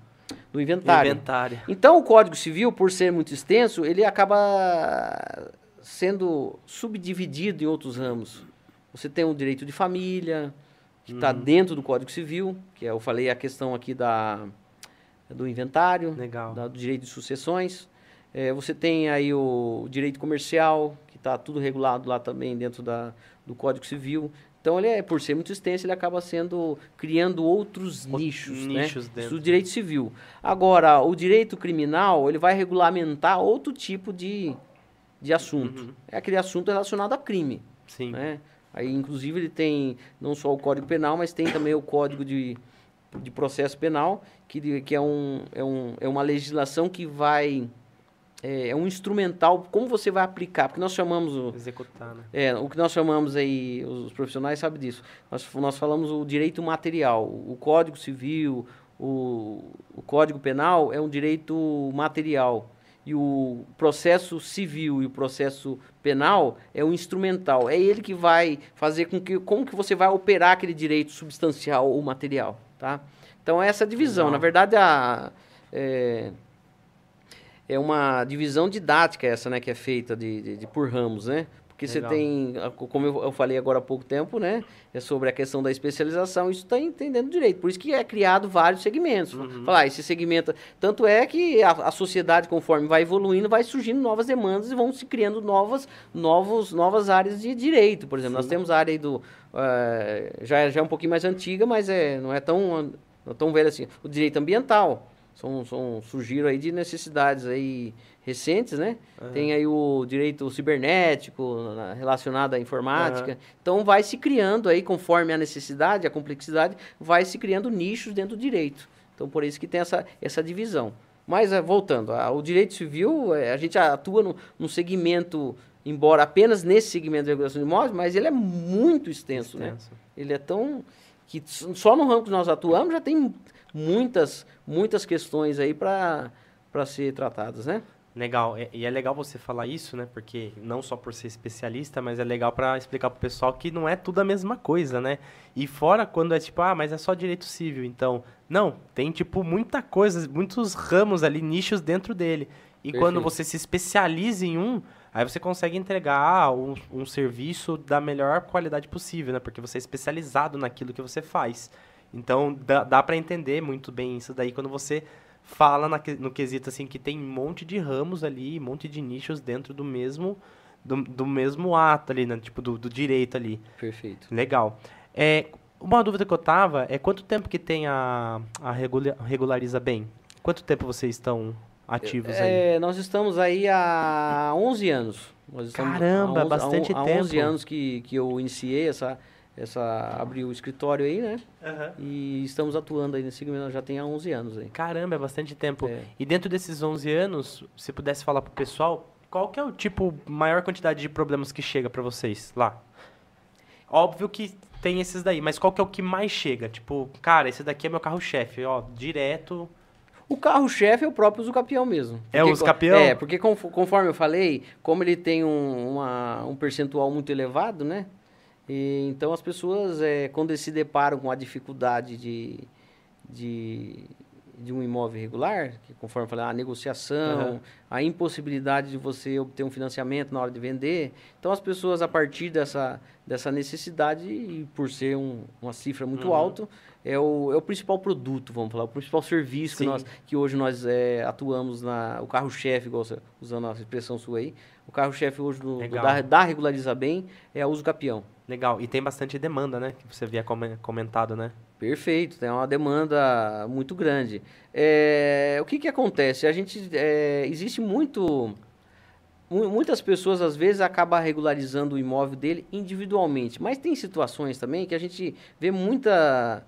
do inventário. inventário. Então o Código Civil, por ser muito extenso, ele acaba sendo subdividido em outros ramos. Você tem o direito de família, que está uhum. dentro do Código Civil, que é, eu falei a questão aqui da, do inventário, da, do direito de sucessões. É, você tem aí o direito comercial, que está tudo regulado lá também dentro da, do Código Civil. Então, ele é, por ser muito extenso, ele acaba sendo criando outros nichos, nichos né? do direito civil. Agora, o direito criminal, ele vai regulamentar outro tipo de, de assunto. Uhum. É aquele assunto relacionado a crime. Sim. Né? Aí, inclusive, ele tem não só o Código Penal, mas tem também o Código de, de Processo Penal, que, que é, um, é, um, é uma legislação que vai... É, é um instrumental, como você vai aplicar, porque nós chamamos... O, Executar, né? É, o que nós chamamos aí, os profissionais sabem disso, nós, nós falamos o direito material, o Código Civil, o, o Código Penal é um direito material, e o processo civil e o processo penal é o instrumental. É ele que vai fazer com que como que você vai operar aquele direito substancial ou material, tá? Então é essa divisão, na verdade a é, é uma divisão didática essa, né, que é feita de, de, de por ramos, né? Porque Legal. você tem, como eu, falei agora há pouco tempo, né? É sobre a questão da especialização, isso está entendendo direito. Por isso que é criado vários segmentos. Uhum. Falar, ah, esse segmento. Tanto é que a, a, sociedade, conforme vai evoluindo, vai surgindo novas demandas e vão se criando novas, novos, novas áreas de direito. Por exemplo, Sim. nós temos a área aí do. Uh, já, já é um pouquinho mais antiga, mas é, não é tão, não é tão velha assim. O direito ambiental. São, são, surgiram aí de necessidades aí recentes, né? Uhum. Tem aí o direito cibernético relacionado à informática. Uhum. Então vai se criando aí, conforme a necessidade, a complexidade, vai se criando nichos dentro do direito. Então por isso que tem essa, essa divisão. Mas eh, voltando, o direito civil, eh, a gente atua no, num segmento, embora apenas nesse segmento de regulação de imóveis, mas ele é muito extenso, né? extenso. né? Ele é tão que só no ramo que nós atuamos já tem muitas muitas questões aí para para ser tratadas, né? Legal, e é legal você falar isso, né? Porque não só por ser especialista, mas é legal para explicar pro pessoal que não é tudo a mesma coisa, né? E fora quando é tipo, ah, mas é só direito civil, então, não, tem tipo muita coisa, muitos ramos ali, nichos dentro dele. E Perfeito. quando você se especializa em um, Aí você consegue entregar um, um serviço da melhor qualidade possível, né? Porque você é especializado naquilo que você faz. Então, dá, dá para entender muito bem isso daí quando você fala na, no quesito, assim, que tem um monte de ramos ali, um monte de nichos dentro do mesmo, do, do mesmo ato ali, né? Tipo, do, do direito ali. Perfeito. Legal. É, uma dúvida que eu tava é quanto tempo que tem a, a Regulariza Bem? Quanto tempo vocês estão ativos é, aí? Nós estamos aí há 11 anos. Caramba, há 11, bastante há, tempo. Há 11 anos que, que eu iniciei essa, essa abri o escritório aí, né? Uhum. E estamos atuando aí nesse segmento já tem há 11 anos aí. Caramba, é bastante tempo. É. E dentro desses 11 anos, se pudesse falar pro pessoal, qual que é o tipo maior quantidade de problemas que chega para vocês lá? Óbvio que tem esses daí, mas qual que é o que mais chega? Tipo, cara, esse daqui é meu carro-chefe, ó, direto. O carro-chefe é o próprio Usucapião mesmo. Porque, é o Usucapião? É, porque conforme eu falei, como ele tem um, uma, um percentual muito elevado, né? E, então as pessoas, é, quando eles se deparam com a dificuldade de, de, de um imóvel irregular, que conforme eu falei, a negociação, uhum. a impossibilidade de você obter um financiamento na hora de vender. Então as pessoas, a partir dessa, dessa necessidade, e por ser um, uma cifra muito uhum. alta, é o, é o principal produto, vamos falar, o principal serviço que, nós, que hoje nós é, atuamos na. O carro-chefe, usando a expressão sua aí, o carro-chefe hoje do, do da, da Regulariza Bem é o uso capião. Legal. E tem bastante demanda, né? Que você havia comentado, né? Perfeito. Tem uma demanda muito grande. É, o que, que acontece? A gente... É, existe muito... Muitas pessoas, às vezes, acabam regularizando o imóvel dele individualmente. Mas tem situações também que a gente vê muita,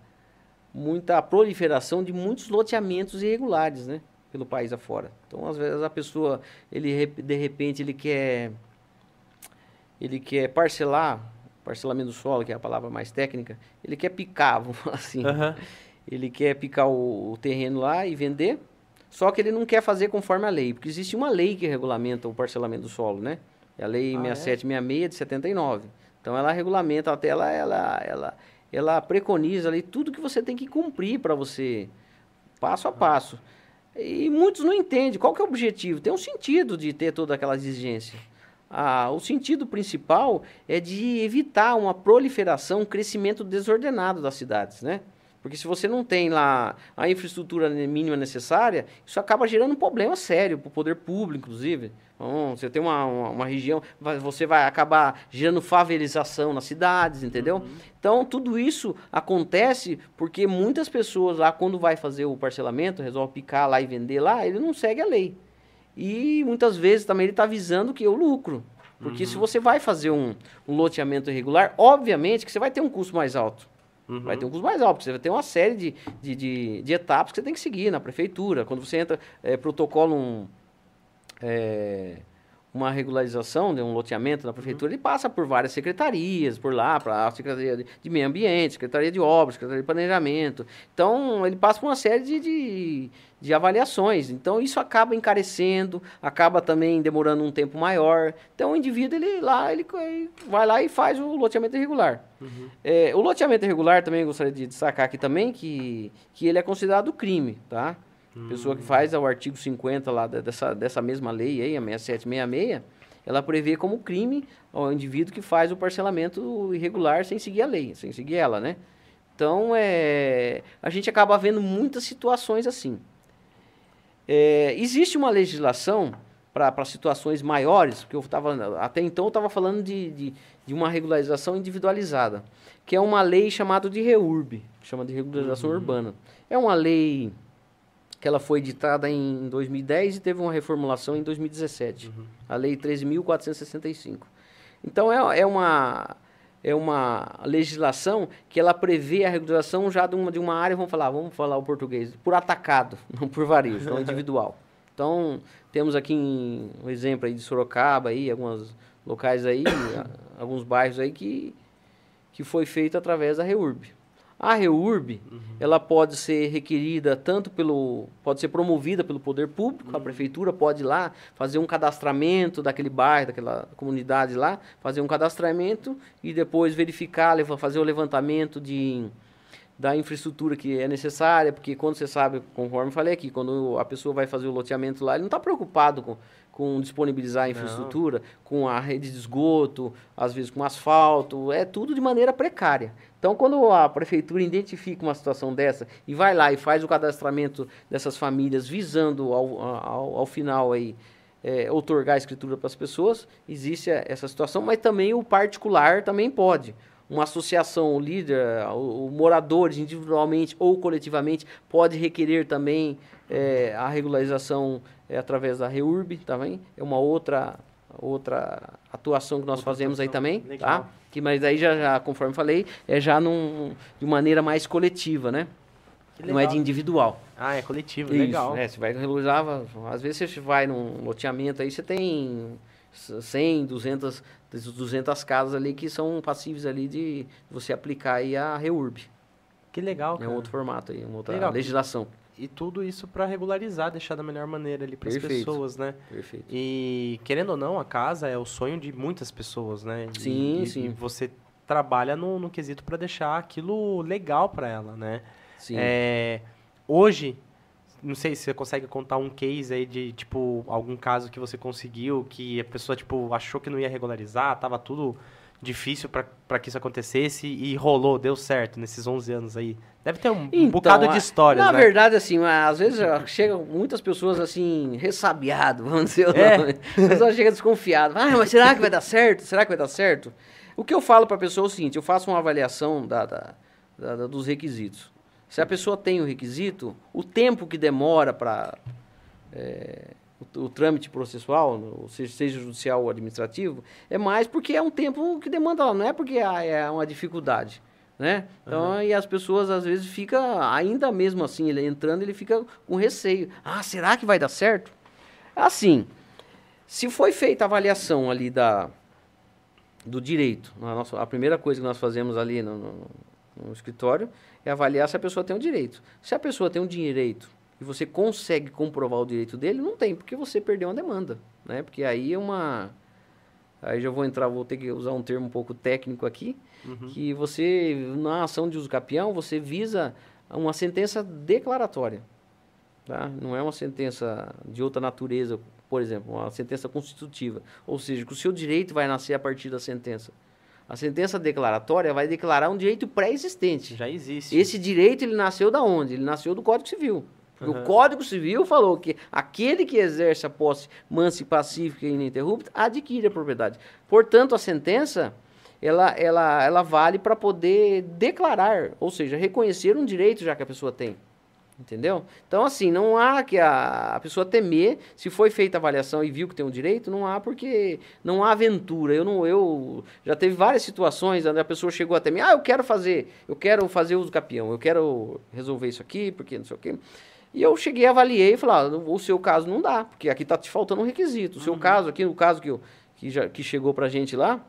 muita proliferação de muitos loteamentos irregulares, né? Pelo país afora. Então, às vezes, a pessoa, ele, de repente, ele quer... Ele quer parcelar parcelamento do solo, que é a palavra mais técnica, ele quer picar, vamos falar assim. Uhum. Ele quer picar o, o, terreno lá e vender, só que ele não quer fazer conforme a lei, porque existe uma lei que regulamenta o parcelamento do solo, né? É a lei ah, 6766 é? de 79. Então ela regulamenta, até ela, ela, ela, ela preconiza ali tudo que você tem que cumprir para você, passo a passo. E muitos não entendem qual que é o objetivo. Tem um sentido de ter toda aquela exigência. O sentido principal é de evitar uma proliferação, um crescimento desordenado das cidades, né? Porque se você não tem lá a infraestrutura mínima necessária, isso acaba gerando um problema sério para o poder público, inclusive. Então, você tem uma, uma, uma, região, você vai acabar gerando favelização nas cidades, entendeu? Uhum. Então, tudo isso acontece porque muitas pessoas lá, quando vai fazer o parcelamento, resolve picar lá e vender lá, ele não segue a lei. E muitas vezes também ele está visando que o lucro. Porque uhum. se você vai fazer um, um, loteamento irregular, obviamente que você vai ter um custo mais alto. Uhum. Vai ter um custo mais alto, porque você vai ter uma série de, de, de, de, etapas que você tem que seguir na prefeitura. Quando você entra, é, protocolo um, é, uma regularização de um loteamento na prefeitura, uhum. ele passa por várias secretarias, por lá, para a Secretaria de Meio Ambiente, Secretaria de Obras, Secretaria de Planejamento. Então, ele passa por uma série de, de, de avaliações. Então, isso acaba encarecendo, acaba também demorando um tempo maior. Então, o indivíduo, ele lá, ele, ele vai lá e faz o loteamento irregular. Uhum. É, o loteamento irregular, também gostaria de destacar aqui também, que, que ele é considerado crime, tá? Hum. Pessoa que faz o artigo 50 lá dessa, dessa mesma lei aí, a 6766, ela prevê como crime o indivíduo que faz o parcelamento irregular sem seguir a lei, sem seguir ela, né? Então, é, a gente acaba vendo muitas situações assim. É, existe uma legislação para situações maiores, porque eu tava, até então eu estava falando de, de, de, uma regularização individualizada, que é uma lei chamada de REURB, chama de regularização uhum. urbana. É uma lei que ela foi editada em 2010 e teve uma reformulação em 2017. Uhum. A Lei 13.465. Então, é, é, uma, é uma legislação que ela prevê a regularização já de uma, de uma área, vamos falar, vamos falar o português, por atacado, não por varejo, então individual. Então, temos aqui um exemplo aí de Sorocaba, aí, alguns locais aí, alguns bairros aí que, que foi feito através da REURB. A REURB, uhum. ela pode ser requerida tanto pelo... Pode ser promovida pelo poder público, uhum. a prefeitura pode ir lá fazer um cadastramento daquele bairro, daquela comunidade lá, fazer um cadastramento e depois verificar, fazer o levantamento de, da infraestrutura que é necessária, porque quando você sabe, conforme eu falei aqui, quando a pessoa vai fazer o loteamento lá, ele não está preocupado com, com disponibilizar a infraestrutura, não. com a rede de esgoto, às vezes com asfalto, é tudo de maneira precária. Então, quando a prefeitura identifica uma situação dessa e vai lá e faz o cadastramento dessas famílias visando ao, ao, ao final aí é, otorgar a escritura para as pessoas, existe essa situação, mas também o particular também pode uma associação, o líder, o, o moradores individualmente ou coletivamente pode requerer também é, a regularização é, através da REURB, tá bem? É uma outra outra atuação que nós outra fazemos atuação. aí também, tá? Legal. tá? Que mas aí já, já conforme falei, é já num, de maneira mais coletiva, né? Não é de individual. Ah, é coletivo, Isso, legal. É, você vai regularizar, às vezes você vai num loteamento aí, você tem 100, 200, 200 casas ali que são passíveis ali de você aplicar aí a REURB. Que legal. É um outro formato aí, uma outra legal. legislação. E tudo isso para regularizar, deixar da melhor maneira ali para as pessoas, né? Perfeito. E querendo ou não, a casa é o sonho de muitas pessoas, né? Sim, e, sim. E você trabalha no, no quesito para deixar aquilo legal para ela, né? Sim. É, hoje, não sei se você consegue contar um case aí de, tipo, algum caso que você conseguiu, que a pessoa, tipo, achou que não ia regularizar, tava tudo difícil para que isso acontecesse e rolou, deu certo nesses 11 anos aí. Deve ter um, então, bocado de histórias, Na né? verdade, assim, às vezes chegam muitas pessoas, assim, ressabiado, vamos dizer o é. A pessoa chega desconfiada. Ah, mas será que vai dar certo? Será que vai dar certo? O que eu falo para a pessoa é o seguinte, eu faço uma avaliação da, da, da, dos requisitos. Se a pessoa tem o requisito, o tempo que demora para é, o, o, trâmite processual, seja, judicial ou administrativo, é mais porque é um tempo que demanda, não é porque é uma dificuldade. Né? Então, uhum. e as pessoas às vezes ficam, ainda mesmo assim, ele entrando, ele fica com receio. Ah, será que vai dar certo? Assim, se foi feita a avaliação ali da, do direito, a, nossa, a primeira coisa que nós fazemos ali no, no, no escritório é avaliar se a pessoa tem o direito. Se a pessoa tem um direito e você consegue comprovar o direito dele, não tem, porque você perdeu uma demanda, né? Porque aí é uma aí já vou entrar, vou ter que usar um termo um pouco técnico aqui, uhum. que você na ação de uso capião, você visa uma sentença declaratória, tá? Não é uma sentença de outra natureza, por exemplo, uma sentença constitutiva, ou seja, que o seu direito vai nascer a partir da sentença. A sentença declaratória vai declarar um direito pré-existente. Já existe. Esse direito ele nasceu da onde? Ele nasceu do Código Civil. Uhum. O Código Civil falou que aquele que exerce a posse mansa e pacífica e ininterrupta adquire a propriedade. Portanto, a sentença ela, ela, ela vale para poder declarar, ou seja, reconhecer um direito já que a pessoa tem. Entendeu? Então, assim, não há que a, a pessoa temer, se foi feita a avaliação e viu que tem um direito, não há porque não há aventura. Eu não, eu já teve várias situações onde a pessoa chegou até mim, ah, eu quero fazer, eu quero fazer uso do capião, eu quero resolver isso aqui, porque não sei o quê. E eu cheguei, avaliei e falei, ah, o seu caso não dá, porque aqui está te faltando um requisito. O seu uhum. caso aqui, no caso que, eu, que, já, que chegou pra gente lá,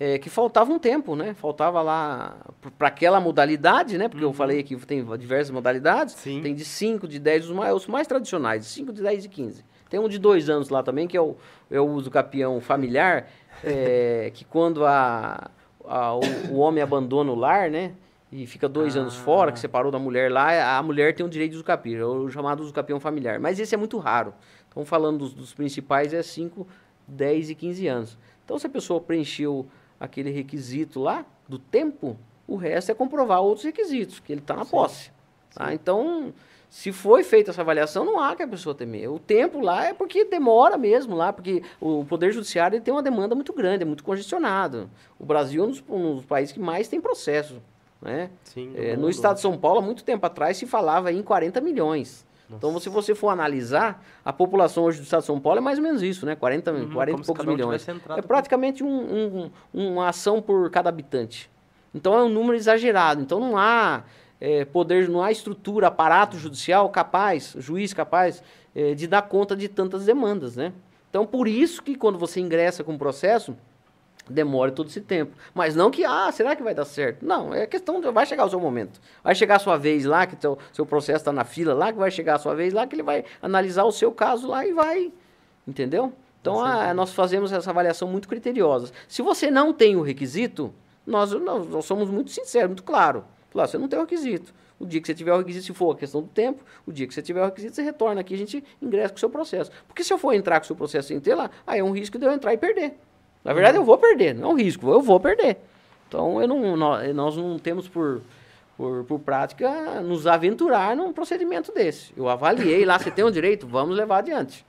é, que faltava um tempo, né? Faltava lá para aquela modalidade, né? Porque uhum. eu falei que tem diversas modalidades. Sim. Tem de 5, de 10, os mais, os mais tradicionais, de 5, de 10 e 15. Tem um de dois anos lá também, que é o, é o uso capião familiar, é, que quando a, a o, o, homem abandona o lar, né? E fica dois ah. anos fora, que separou da mulher lá, a mulher tem o direito de uso capião, é o chamado uso capião familiar. Mas esse é muito raro. Então, falando dos, dos principais, é 5, 10 e 15 anos. Então, se a pessoa preencheu aquele requisito lá do tempo, o resto é comprovar outros requisitos, que ele está na Sim. posse. Tá? Então, se foi feita essa avaliação, não há que a pessoa temer. O tempo lá é porque demora mesmo lá, porque o Poder Judiciário tem uma demanda muito grande, é muito congestionado. O Brasil é um dos, um dos países que mais tem processo. Né? Sim, é, no estado de São Paulo, há muito tempo atrás, se falava em 40 milhões. Nossa. Então, se você for analisar, a população hoje do estado de São Paulo é mais ou menos isso, né? 40, uhum, 40 e poucos milhões. É praticamente um, um, uma ação por cada habitante. Então, é um número exagerado. Então, não há é, poder, não há estrutura, aparato judicial capaz, juiz capaz, é, de dar conta de tantas demandas, né? Então, por isso que quando você ingressa com o processo, demore todo esse tempo. Mas não que, ah, será que vai dar certo? Não, é questão, de, vai chegar o seu momento. Vai chegar a sua vez lá, que seu, seu processo está na fila lá, que vai chegar a sua vez lá, que ele vai analisar o seu caso lá e vai, entendeu? Então, ah, nós fazemos essa avaliação muito criteriosa. Se você não tem o requisito, nós, nós, nós somos muito sinceros, muito claro. Falou, ah, você não tem o requisito. O dia que você tiver o requisito, se for a questão do tempo, o dia que você tiver o requisito, você retorna aqui, a gente ingressa com o seu processo. Porque se eu for entrar com o seu processo sem ter lá, aí é um risco de eu entrar e perder. Na verdade, eu vou perder, não é um risco, eu vou perder. Então, eu não, nós, não temos por, por, por prática nos aventurar num procedimento desse. Eu avaliei lá, você tem o direito, vamos levar adiante.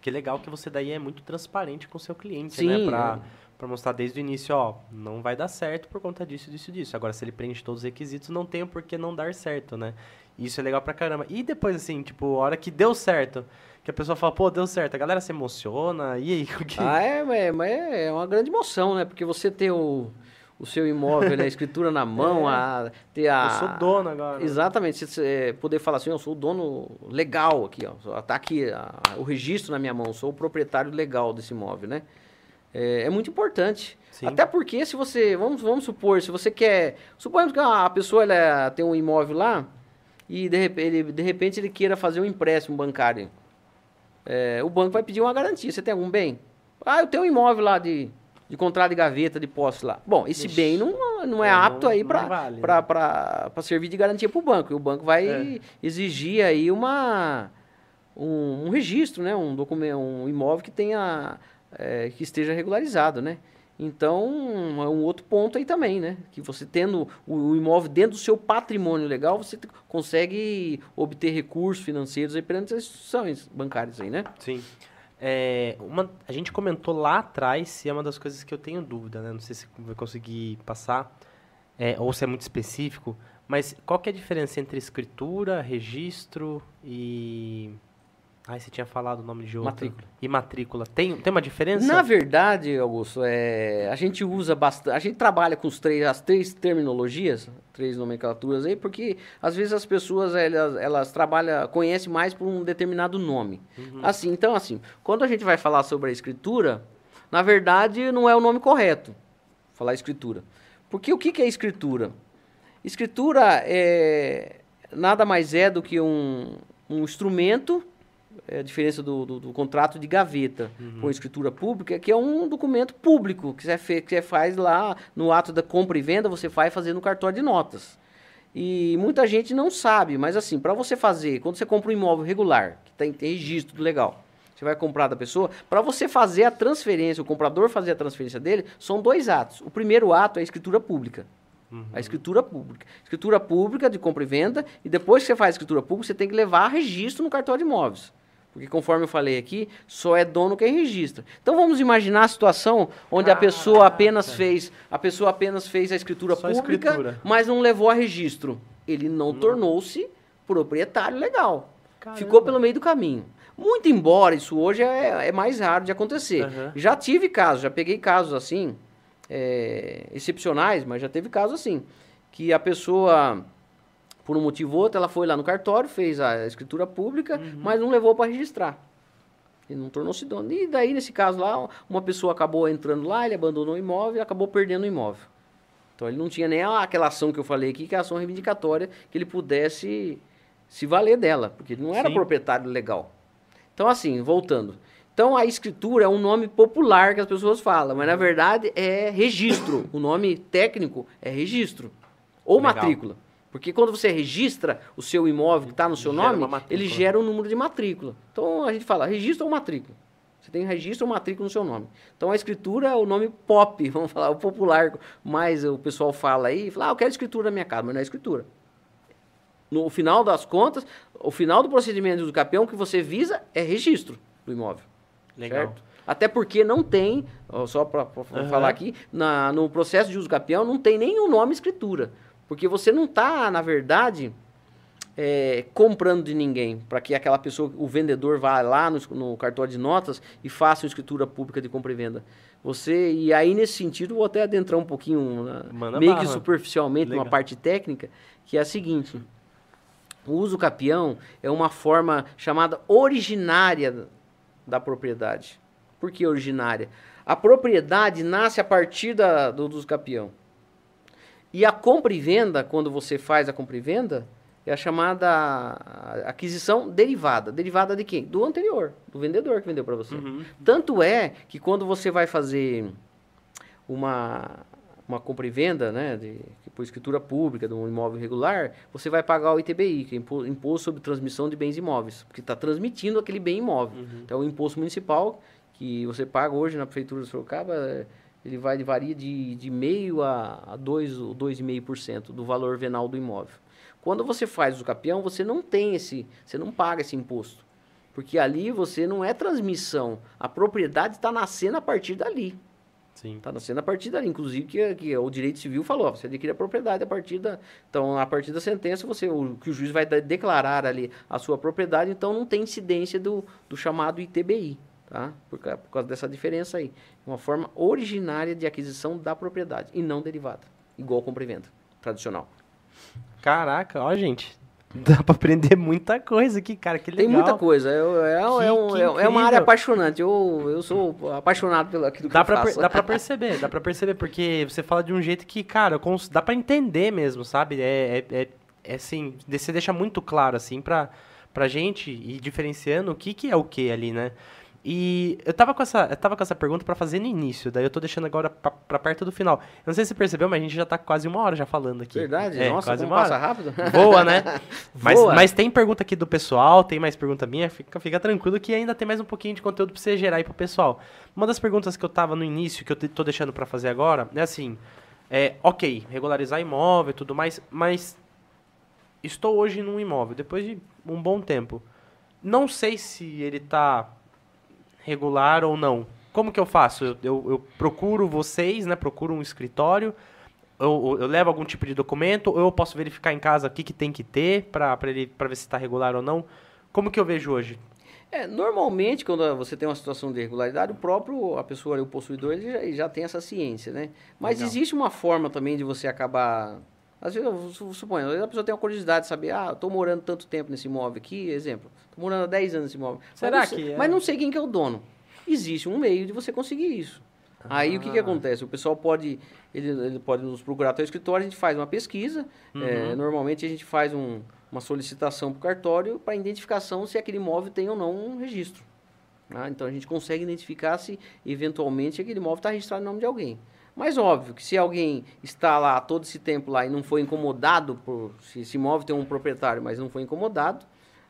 Que legal que você daí é muito transparente com o seu cliente, Sim, né? Pra, é. pra mostrar desde o início, ó, não vai dar certo por conta disso, disso, disso. Agora, se ele preenche todos os requisitos, não tem por que não dar certo, né? Isso é legal pra caramba. E depois, assim, tipo, a hora que deu certo, que a pessoa fala, pô, deu certo, a galera se emociona, e aí? O que... Ah, é, é, mas é é uma grande emoção, né? Porque você ter o, o seu imóvel, né, a escritura na mão, É. a, ter a... Eu sou dono agora. né? Exatamente, você- você poder falar assim, eu sou o dono legal aqui, ó, tá aqui a- o registro na minha mão, sou o proprietário legal desse imóvel, né? É, é muito importante. Sim. Até porque se você, vamos, vamos supor, se você quer, suponhamos que a pessoa ela tem um imóvel lá e de ele, de repente ele queira fazer um empréstimo bancário. É, o banco vai pedir uma garantia, você tem algum bem? Ah, eu tenho um imóvel lá de, de contrato de gaveta, de posse lá. Bom, esse Ixi. bem não, não é, É, apto não- aí para vale, né? para servir de garantia para o banco. E o banco vai É. exigir aí uma um, um registro, né? Um documento, um imóvel que tenha é, que esteja regularizado, né? Então é um outro ponto aí também, né? Que você tendo o, imóvel dentro do seu patrimônio legal, você consegue obter recursos financeiros aí perante as instituições bancárias aí, né? Sim. É, uma, a gente comentou lá atrás, e é uma das coisas que eu tenho dúvida, né? Não sei se vai conseguir passar, é, ou se é muito específico, mas qual que é a diferença entre escritura, registro e... Ai, você tinha falado o nome de outro. Matrícula. E matrícula. Tem, tem uma diferença? Na verdade, Augusto, é, a gente usa bastante, a gente trabalha com os três, as três terminologias, três nomenclaturas aí, porque às vezes as pessoas elas, elas trabalham, conhecem mais por um determinado nome. Assim, então assim, quando a gente vai falar sobre a escritura, na verdade não é o nome correto falar escritura. Porque o que, que é escritura? Escritura é nada mais é do que um, um instrumento, é a diferença do, do, do contrato de gaveta com escritura pública, que é um documento público que você, que você faz lá no ato da compra e venda, você faz fazer no cartório de notas. E muita gente não sabe, mas assim, para você fazer, quando você compra um imóvel regular, que tem, tem registro legal, você vai comprar da pessoa, para você fazer a transferência, o comprador fazer a transferência dele, são dois atos. O primeiro ato é a escritura pública. A escritura pública. Escritura pública de compra e venda, e depois que você faz a escritura pública, você tem que levar registro no cartório de imóveis. Porque conforme eu falei aqui, só é dono quem registra. Então vamos imaginar a situação onde a pessoa apenas fez, a pessoa apenas fez a escritura Só pública, escritura. mas não levou a registro. Ele não tornou-se proprietário legal. Caramba. Ficou pelo meio do caminho. Muito embora isso hoje é, é mais raro de acontecer. Aham. Já tive casos, já peguei casos assim, é, excepcionais, mas já teve casos assim, que a pessoa, por um motivo ou outro, ela foi lá no cartório, fez a escritura pública, Uhum. mas não levou para registrar. Ele não tornou-se dono. E daí, nesse caso lá, uma pessoa acabou entrando lá, ele abandonou o imóvel e acabou perdendo o imóvel. Então ele não tinha nem aquela ação que eu falei aqui, que é a ação reivindicatória, que ele pudesse se valer dela, porque ele não era Sim. proprietário legal. Então, assim, voltando. Então, a escritura é um nome popular que as pessoas falam, mas na verdade é registro. O nome técnico é registro. Ou Legal. matrícula. Porque quando você registra o seu imóvel que está no seu Gera nome, ele gera um número de matrícula. Então, a gente fala registro ou matrícula. Você tem registro ou matrícula no seu nome. Então, a escritura é o nome pop, vamos falar, o popular, mais o pessoal fala aí, fala, ah, eu quero escritura na minha casa, mas não é escritura. No final das contas, o final do procedimento do capião que você visa é registro do imóvel. Legal. Certo? Até porque não tem, só para Aham. falar aqui, na, no processo de uso capião não tem nenhum nome escritura. Porque você não está, na verdade, é, comprando de ninguém, para que aquela pessoa, o vendedor vá lá no, no cartório de notas e faça uma escritura pública de compra e venda. Você, e aí nesse sentido, vou até adentrar um pouquinho, Manda meio que superficialmente, numa Legal. parte técnica, que é a seguinte. O uso capião é uma forma chamada originária da propriedade. Por que originária? A propriedade nasce a partir da, do uso capião. E a compra e venda, quando você faz a compra e venda, é a chamada aquisição derivada. Derivada de quem? Do anterior, do vendedor que vendeu para você. Uhum. Tanto é que quando você vai fazer uma, uma compra e venda, né, de, por escritura pública de um imóvel regular, você vai pagar o ITBI, que é Imposto sobre Transmissão de Bens Imóveis, porque está transmitindo aquele bem imóvel. Uhum. Então, o imposto municipal que você paga hoje na Prefeitura de Sorocaba, ele vai, varia de, de meio a, a 2,5% do valor venal do imóvel. Quando você faz o capião, você não tem esse, você não paga esse imposto. Porque ali você não é transmissão. A propriedade está nascendo a partir dali. Está nascendo a partir dali. Inclusive, que, que o direito civil falou, ó, você adquire a propriedade a partir da. Então, a partir da sentença, você, o, que o juiz vai declarar ali a sua propriedade, então não tem incidência do, do chamado ITBI. Tá? Por, por causa dessa diferença aí. Uma forma originária de aquisição da propriedade e não derivada. Igual compra e venda tradicional. Caraca, ó, gente. Dá pra aprender muita coisa aqui, cara. Que legal. Tem muita coisa. É, é, que, é, um, é, é uma área apaixonante. Eu, eu sou apaixonado pelo aquilo que dá eu pra, faço. Dá pra perceber, dá pra perceber, porque você fala de um jeito que, cara, dá pra entender mesmo, sabe? É, é, é, é assim, você deixa muito claro, assim, pra, pra gente ir diferenciando o que, que é o que ali, né? E eu tava com essa, eu tava com essa pergunta para fazer no início, daí eu tô deixando agora para perto do final. Eu não sei se você percebeu, mas a gente já tá quase uma hora já falando aqui. Verdade? É, Nossa, quase uma passa hora. rápido. Voa, né? mas, Voa. mas tem pergunta aqui do pessoal, tem mais pergunta minha, fica, fica tranquilo que ainda tem mais um pouquinho de conteúdo pra você gerar aí pro pessoal. Uma das perguntas que eu tava no início, que eu tô deixando para fazer agora, é assim, é, ok, regularizar imóvel e tudo mais, mas estou hoje num imóvel, depois de um bom tempo. Não sei se ele tá regular ou não? Como que eu faço? Eu, eu, eu procuro vocês, né? Procuro um escritório, eu, eu, levo algum tipo de documento, ou eu posso verificar em casa o que, que tem que ter para ver se está regular ou não? Como que eu vejo hoje? É, normalmente, quando você tem uma situação de irregularidade, o próprio, a pessoa, o possuidor, ele já, já tem essa ciência, né? Mas Legal. existe uma forma também de você acabar... Às vezes, eu suponho, às vezes a pessoa tem uma curiosidade de saber, ah, estou morando tanto tempo nesse imóvel aqui, exemplo, estou morando há 10 anos nesse imóvel. Será sei, que é? Mas não sei quem que é o dono. Existe um meio de você conseguir isso. Ah. Aí o que, que acontece? O pessoal pode, ele, ele pode nos procurar até o escritório, a gente faz uma pesquisa, uhum. é, normalmente a gente faz um, uma solicitação para o cartório para identificação se aquele imóvel tem ou não um registro. Né? Então a gente consegue identificar se eventualmente aquele imóvel está registrado em nome de alguém. Mas óbvio que se alguém está lá todo esse tempo lá e não foi incomodado por se esse imóvel tem um proprietário, mas não foi incomodado,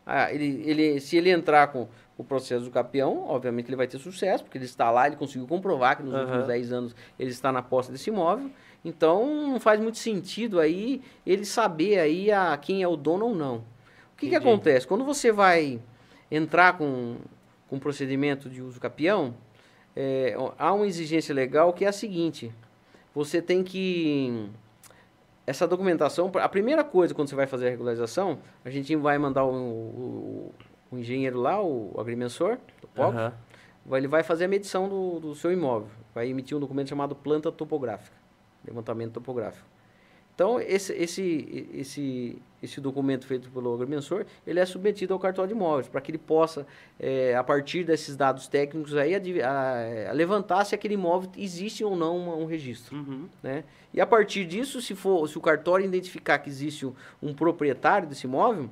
ah, ele, ele, se ele entrar com o processo do campeão, obviamente ele vai ter sucesso, porque ele está lá, ele conseguiu comprovar que nos uhum. últimos 10 anos ele está na posse desse imóvel. Então não faz muito sentido aí ele saber aí a quem é o dono ou não. O que, que acontece? Quando você vai entrar com, com um procedimento de uso capião, é, há uma exigência legal que é a seguinte: você tem que. Essa documentação, a primeira coisa quando você vai fazer a regularização, a gente vai mandar o, o, o engenheiro lá, o agrimensor, POC, uhum. ele vai fazer a medição do, do seu imóvel. Vai emitir um documento chamado planta topográfica, levantamento topográfico. Então, esse, esse, esse, esse documento feito pelo agrimensor, ele é submetido ao cartório de imóveis, para que ele possa, é, a partir desses dados técnicos aí, a, a, a levantar se aquele imóvel existe ou não um, um registro. Uhum. Né? E a partir disso, se, for, se o cartório identificar que existe um, um proprietário desse imóvel,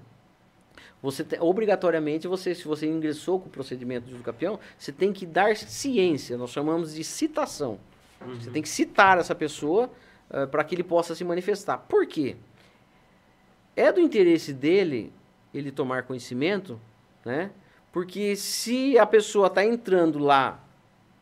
você te, obrigatoriamente, você, se você ingressou com o procedimento de uso campeão, você tem que dar ciência, nós chamamos de citação. Uhum. Você tem que citar essa pessoa uh, para que ele possa se manifestar. Por quê? É do interesse dele ele tomar conhecimento, né? Porque se a pessoa está entrando lá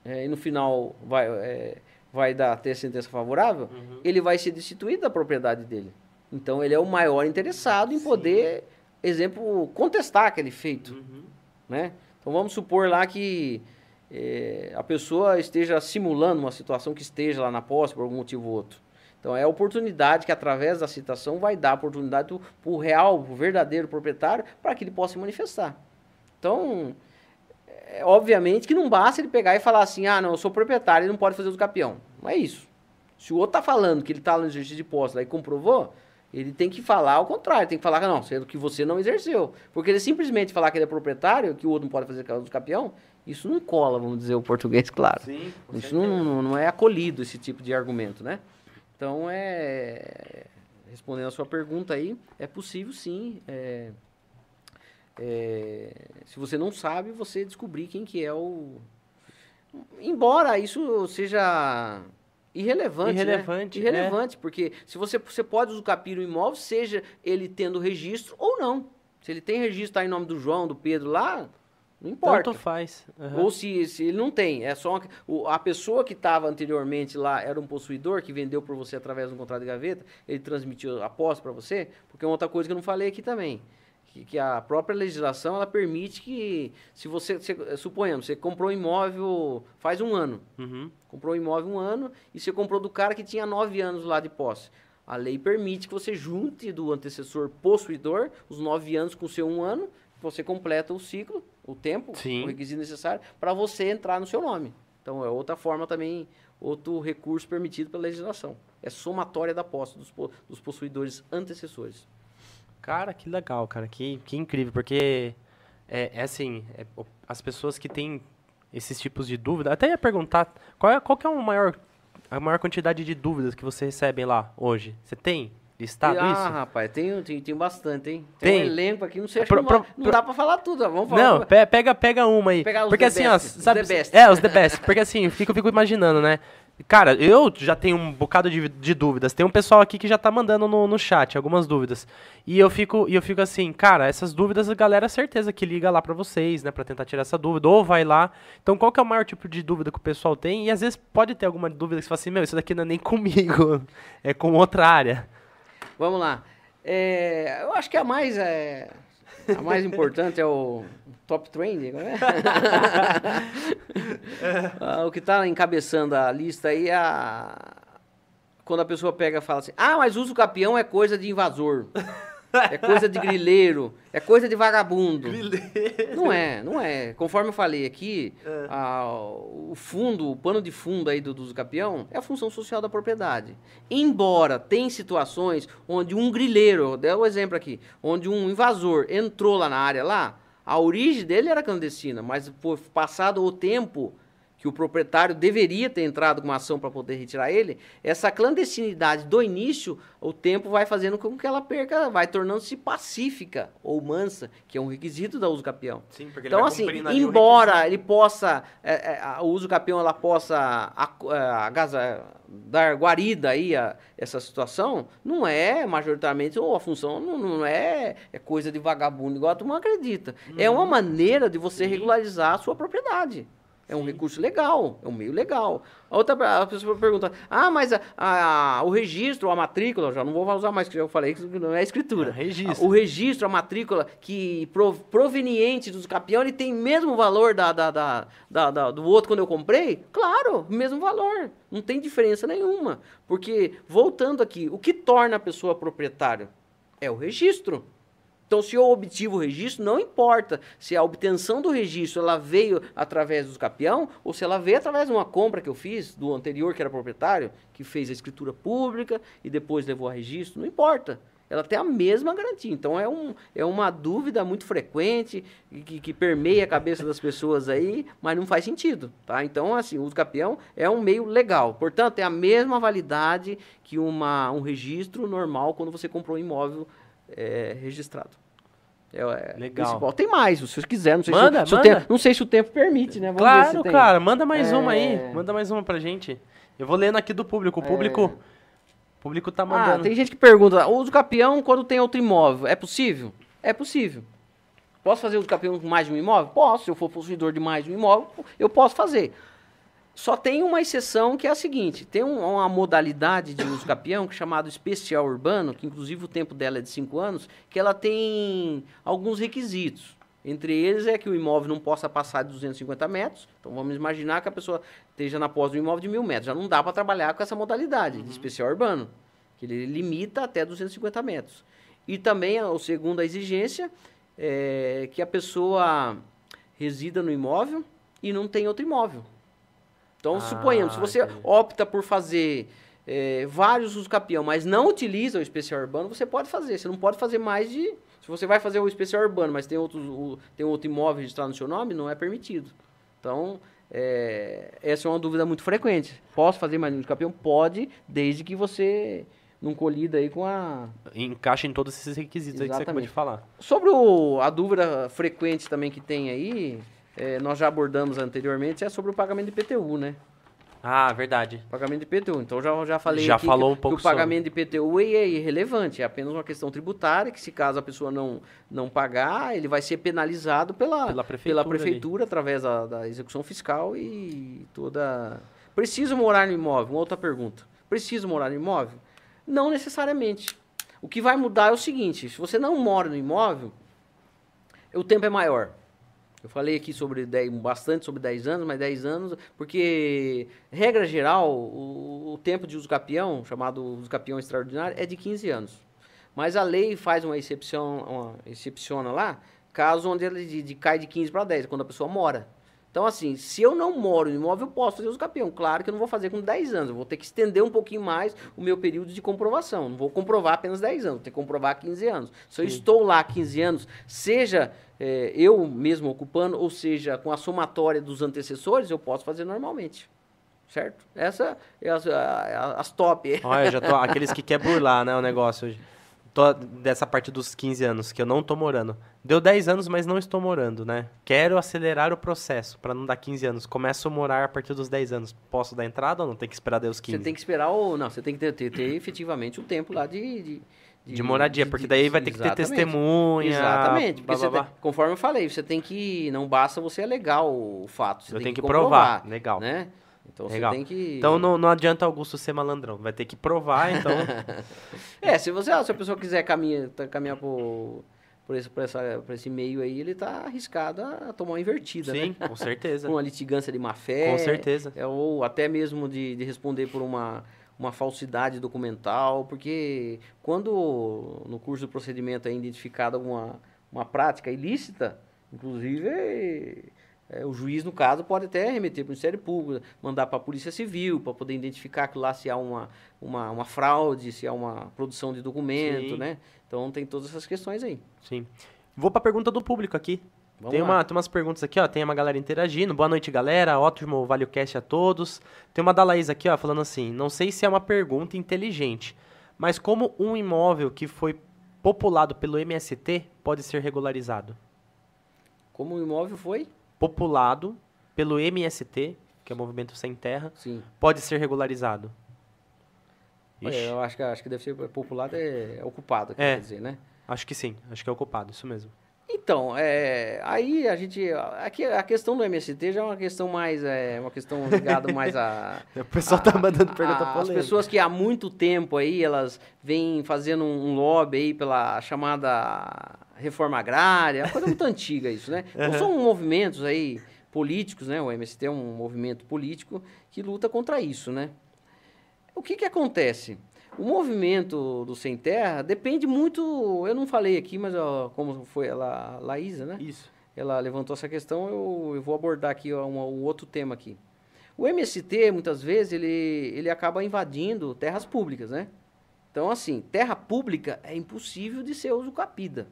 é, e no final vai, é, vai dar ter sentença favorável, uhum. ele vai ser destituído da propriedade dele. Então ele é o maior interessado em Sim. poder, exemplo, contestar aquele feito, uhum. né? Então vamos supor lá que é, a pessoa esteja simulando uma situação que esteja lá na posse por algum motivo ou outro. Então é a oportunidade que através da citação vai dar a oportunidade para o real, o verdadeiro proprietário, para que ele possa se manifestar. Então, é, obviamente que não basta ele pegar e falar assim, ah, não, eu sou proprietário, ele não pode fazer o capião. Não é isso. Se o outro está falando que ele está no exercício de posse lá e comprovou, ele tem que falar ao contrário, tem que falar que não, sendo que você não exerceu. Porque ele simplesmente falar que ele é proprietário, que o outro não pode fazer o capião, isso não cola, vamos dizer o português, claro. Sim, isso não, não é acolhido, esse tipo de argumento, né? Então, é, respondendo a sua pergunta aí, é possível sim. É, é, se você não sabe, você descobrir quem que é o... Embora isso seja Irrelevante, Irrelevante, né? Irrelevante, porque se você, você pode usucapir o imóvel, seja ele tendo registro ou não. Se ele tem registro, tá em nome do João, do Pedro lá, não importa. Tanto faz. Uhum. Ou se, se ele não tem, é só uma, o, a pessoa que estava anteriormente lá era um possuidor que vendeu por você através de um contrato de gaveta, ele transmitiu a posse para você, porque é outra coisa que eu não falei aqui também, que, que a própria legislação ela permite que se você, você suponhamos, você comprou um imóvel faz um ano, Uhum. comprou um imóvel um ano e você comprou do cara que tinha nove anos lá de posse. A lei permite que você junte do antecessor possuidor os nove anos com o seu um ano, você completa o ciclo, o tempo, Sim. o requisito necessário, para você entrar no seu nome. Então é outra forma também, outro recurso permitido pela legislação. É somatória da posse dos, dos possuidores antecessores. Cara, que legal, cara. Que, que incrível, porque é, é assim, é, as pessoas que têm esses tipos de dúvida, até ia perguntar, qual, é, qual que é o maior, a maior quantidade de dúvidas que você recebe lá hoje? Você tem listado ah, isso? rapaz, tem, tem, tem bastante, hein? Tem, Tem. um elenco aqui, não sei, acho Pro- pro- não pro- dá para falar tudo. ó, Vamos falar. Não, pe- pega, pega uma aí. Pegar os porque assim, ó, best, os sabe, the best. É, os the best. Porque assim, eu fico imaginando, né? Cara, eu já tenho um bocado de, de dúvidas. Tem um pessoal aqui que já tá mandando no, no chat algumas dúvidas. E eu fico, e eu fico assim, cara, essas dúvidas a galera certeza que liga lá pra vocês, né, Pra tentar tirar essa dúvida ou vai lá. Então, qual que é o maior tipo de dúvida que o pessoal tem? E às vezes pode ter alguma dúvida que você fala assim, meu, isso daqui não é nem comigo, é com outra área. Vamos lá. É, eu acho que a mais, é, a mais importante é o top trend. Né? O que está encabeçando a lista aí é a... quando a pessoa pega e fala assim: Ah, mas uso capião é coisa de invasor. É coisa de grileiro, é coisa de vagabundo. Não é, não é. Conforme eu falei aqui, a- o fundo, o pano de fundo aí do, do uso capião é a função social da propriedade. Embora tem situações onde um grileiro, deu o exemplo aqui, onde um invasor entrou lá na área lá, a origem dele era clandestina, mas por passado o tempo que o proprietário deveria ter entrado com uma ação para poder retirar ele, essa clandestinidade do início, o tempo vai fazendo com que ela perca, vai tornando-se pacífica ou mansa, que é um requisito da uso capião. Sim, porque Então, assim, embora ele possa, é, é, a- o uso capião ela possa é, agaza- dar guarida aí a essa situação, não é majoritariamente, ou a função não, não é, é coisa de vagabundo, igual a turma acredita. É uma maneira de você regularizar a sua propriedade. É um recurso legal, é um meio legal. A outra a pessoa pergunta: ah, mas a- a- o registro, a matrícula, já não vou usar mais, que eu falei que não é escritura. É, registro. O registro, a matrícula que pro- proveniente dos capião, ele tem mesmo valor da, da, da, da- da- do outro quando eu comprei? Claro, mesmo valor. Não tem diferença nenhuma. Porque, voltando aqui, o que torna a pessoa proprietária? É o registro. Então, se eu obtive o registro, não importa se a obtenção do registro ela veio através dos capião ou se ela veio através de uma compra que eu fiz do anterior que era proprietário, que fez a escritura pública e depois levou a registro, não importa. Ela tem a mesma garantia. Então, é, um, é uma dúvida muito frequente que, que permeia a cabeça das pessoas aí, mas não faz sentido. Tá? Então, assim, o capião é um meio legal. Portanto, tem a mesma validade que uma, um registro normal quando você comprou um imóvel é, registrado. É, é Legal. principal. Tem mais, se vocês quiserem. Não sei, Manda, se, se o manda. tempo, não sei se o tempo permite, né? Vamos Claro, cara, manda mais uma aí. É. Manda mais uma pra gente. Eu vou lendo aqui do público. O público, o público tá Ah, mandando. tem gente que pergunta, uso capião quando tem outro imóvel, é possível? É possível. Posso fazer uso capião com mais de um imóvel? Posso. Se eu for possuidor de mais de um imóvel, eu posso fazer. Só tem uma exceção que é a seguinte: tem um- uma modalidade de uso capião que é chamado especial urbano, que inclusive o tempo dela é de 5 anos, que ela tem alguns requisitos. Entre eles é que o imóvel não possa passar de 250 metros. Então vamos imaginar que a pessoa esteja na posse de um imóvel de mil metros. Já não dá para trabalhar com essa modalidade de especial urbano, que ele limita até 250 metros. E também a, a segunda exigência é que a pessoa resida no imóvel e não tem outro imóvel. Então, Ah, suponhamos, se você entendi. opta por fazer eh, vários usos capião, mas não utiliza o especial urbano, você pode fazer. Você não pode fazer mais de. Se você vai fazer o especial urbano, mas tem, outros, o- tem outro imóvel registrado no seu nome, não é permitido. Então, eh, essa é uma dúvida muito frequente. Posso fazer mais de um? Pode, desde que você não colida aí com a, Encaixa em todos esses requisitos aí que você acabou de Exatamente. falar. Sobre o- a dúvida frequente também que tem aí, eh, nós já abordamos anteriormente, é sobre o pagamento de IPTU, né? Ah, verdade. Pagamento de IPTU. Então já, já falei Já aqui falou que, um pouco que o pagamento de IPTU é irrelevante, é apenas uma questão tributária, que se caso a pessoa não, não pagar, ele vai ser penalizado pela, Pela prefeitura ali. prefeitura através da, da execução fiscal e toda... Preciso morar no imóvel? Uma outra pergunta. Preciso morar no imóvel? Não necessariamente. O que vai mudar é o seguinte, se você não mora no imóvel, o tempo é maior. Eu falei aqui sobre 10, bastante sobre 10 anos, mas 10 anos, porque, regra geral, o, o tempo de uso capião, chamado uso capião extraordinário, é de 15 anos. Mas a lei faz uma excepção, uma excepciona lá, caso onde ele de, de- cai de 15 para 10, quando a pessoa mora. Então, assim, se eu não moro no imóvel, eu posso fazer uso capião. Claro que eu não vou fazer com 10 anos, eu vou ter que estender um pouquinho mais o meu período de comprovação. Não vou comprovar apenas 10 anos, vou ter que comprovar 15 anos. Se eu estou lá 15 anos, seja eh, eu mesmo ocupando, ou seja, com a somatória dos antecessores, eu posso fazer normalmente. Certo? Essa é as, as top. Olha, já tô. Aqueles que quer burlar, né, o negócio hoje. Tô dessa parte dos 15 anos, que eu não tô morando. Deu 10 anos, mas não estou morando, né? Quero acelerar o processo para não dar 15 anos. Começo a morar a partir dos 10 anos. Posso dar entrada ou não? Tem que esperar Deus 15? Você tem que esperar ou não, você tem que ter, ter, ter efetivamente o tempo lá de, de, De moradia, de- porque de- daí vai ter que ter testemunha. Exatamente, porque blá, você blá, tem- blá. conforme eu falei, você tem que. Não basta você alegar o fato. Você Eu tem tenho que, que provar. Legal. Né? Então Legal. você tem que. Então não, não adianta Augusto ser malandrão. Vai ter que provar, então. É, se você, se a pessoa quiser caminhar, tá- caminhar por, por, esse, por, essa, por esse meio aí, ele tá arriscado a tomar uma invertida, Sim, né? com certeza. Uma litigância de má fé. Com certeza. É, ou até mesmo de, de responder por uma, uma falsidade documental, porque quando no curso do procedimento é identificada alguma uma prática ilícita, inclusive é, o juiz, no caso, pode até remeter para o Ministério Público, mandar para a Polícia Civil, para poder identificar que lá se há uma, uma, uma fraude, se há uma produção de documento, Sim. né? Então tem todas essas questões aí. Sim. Vou pra pergunta do público aqui. Vamos tem, lá. uma, tem umas perguntas aqui, ó. Tem uma galera interagindo. Boa noite, galera. Ótimo ValioCast a todos. Tem uma da Laís aqui, ó, falando assim: não sei se é uma pergunta inteligente, mas como um imóvel que foi populado pelo MST pode ser regularizado? Como o imóvel foi? Populado pelo MST, que é o Movimento Sem Terra, Sim. pode ser regularizado. Ixi, eu acho que, acho que deve ser populado, é, é ocupado, É. quer dizer, né? acho que sim. Acho que é ocupado, isso mesmo. Então, é, aí a gente. Aqui, a questão do MST já é uma questão mais. É, uma questão ligada mais a. O pessoal tá a- mandando pergunta a- As pessoas que há muito tempo aí, elas vêm fazendo um, um lobby aí pela chamada reforma agrária, é uma coisa muito antiga isso, né? Então são movimentos aí políticos, né? O MST é um movimento político que luta contra isso, né? O que que acontece? O movimento do Sem Terra depende muito, eu não falei aqui, mas ó, como foi a Laísa, né? Isso. ela levantou essa questão, eu, eu vou abordar aqui ó, um, um outro tema aqui. O MST, muitas vezes, ele, ele acaba invadindo terras públicas, né? Então, assim, terra pública é impossível de ser usucapida.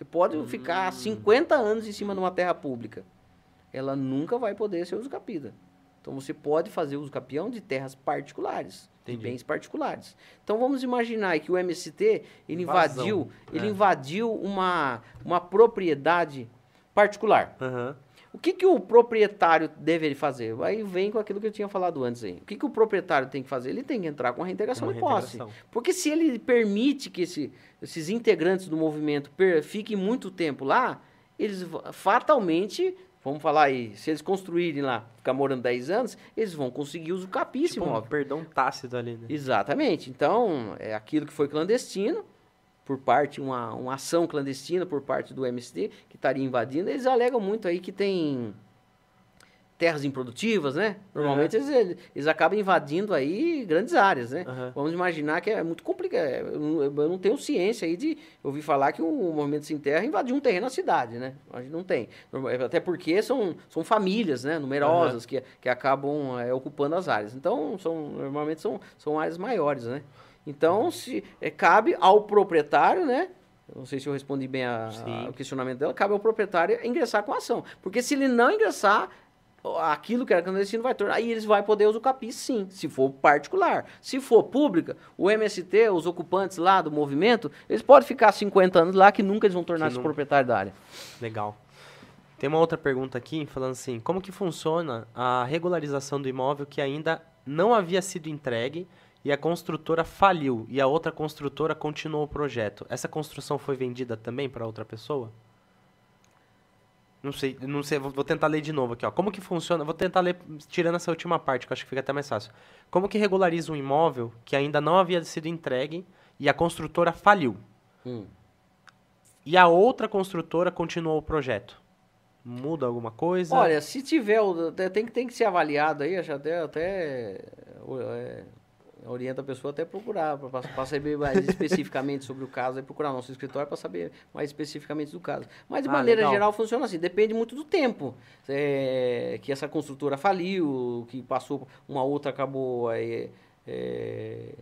Você pode ficar 50 anos em cima de uma terra pública. Ela nunca vai poder ser usucapida. Então, você pode fazer uso capião de terras particulares, de Entendi. bens particulares. Então, vamos imaginar que o MST, ele Invasão, invadiu, ele é. invadiu uma, uma propriedade particular. Aham. O que, que o proprietário deve fazer? Aí vem com aquilo que eu tinha falado antes aí. O que, que o proprietário tem que fazer? Ele tem que entrar com a reintegração Uma de posse. reintegração. Porque se ele permite que esse- esses integrantes do movimento per- fiquem muito tempo lá, eles fatalmente, vamos falar aí, se eles construírem lá, ficar morando 10 anos, eles vão conseguir uso esse Tipo um perdão tácito ali, né? Exatamente. Então, é aquilo que foi clandestino, por parte, uma, uma ação clandestina por parte do MST, que estaria invadindo, eles alegam muito aí que tem terras improdutivas, né? Normalmente eles, eles acabam invadindo aí grandes áreas, né? Aham. Vamos imaginar que é muito complicado. Eu, não- eu não tenho ciência aí de ouvir falar que o Movimento Sem Terra invadiu um terreno na cidade, né? A gente não tem. Norma- Até porque são, são famílias, né? Numerosas que, que acabam é, ocupando as áreas. Então, são, normalmente são, são áreas maiores, né? Então, se, é, cabe ao proprietário, né? Não sei se eu respondi bem a- a- o questionamento dela. Cabe ao proprietário ingressar com a ação. Porque se ele não ingressar, aquilo que era clandestino vai tornar. Aí eles vão poder usar o capim, sim, se for particular. Se for pública, o MST, os ocupantes lá do movimento, eles podem ficar 50 anos lá que nunca eles vão tornar Que se não- proprietário da área. Legal. Tem uma outra pergunta aqui falando assim: como que funciona a regularização do imóvel que ainda não havia sido entregue e a construtora faliu e a outra construtora continuou o projeto? Essa construção foi vendida também para outra pessoa? Não sei, não sei, vou tentar ler de novo aqui, ó. Como que funciona? Vou tentar ler tirando essa última parte, que eu acho que fica até mais fácil. Como que regulariza um imóvel que ainda não havia sido entregue e a construtora faliu? Hum. E a outra construtora continuou o projeto? Muda alguma coisa? Olha, se tiver, tem, tem que ser avaliado aí, até, até é, orienta a pessoa até procurar, para saber mais especificamente sobre o caso, e procurar nosso escritório para saber mais especificamente do caso. Mas de ah, maneira legal. geral funciona assim, depende muito do tempo. É, que essa construtora faliu, que passou, uma outra acabou aí, é,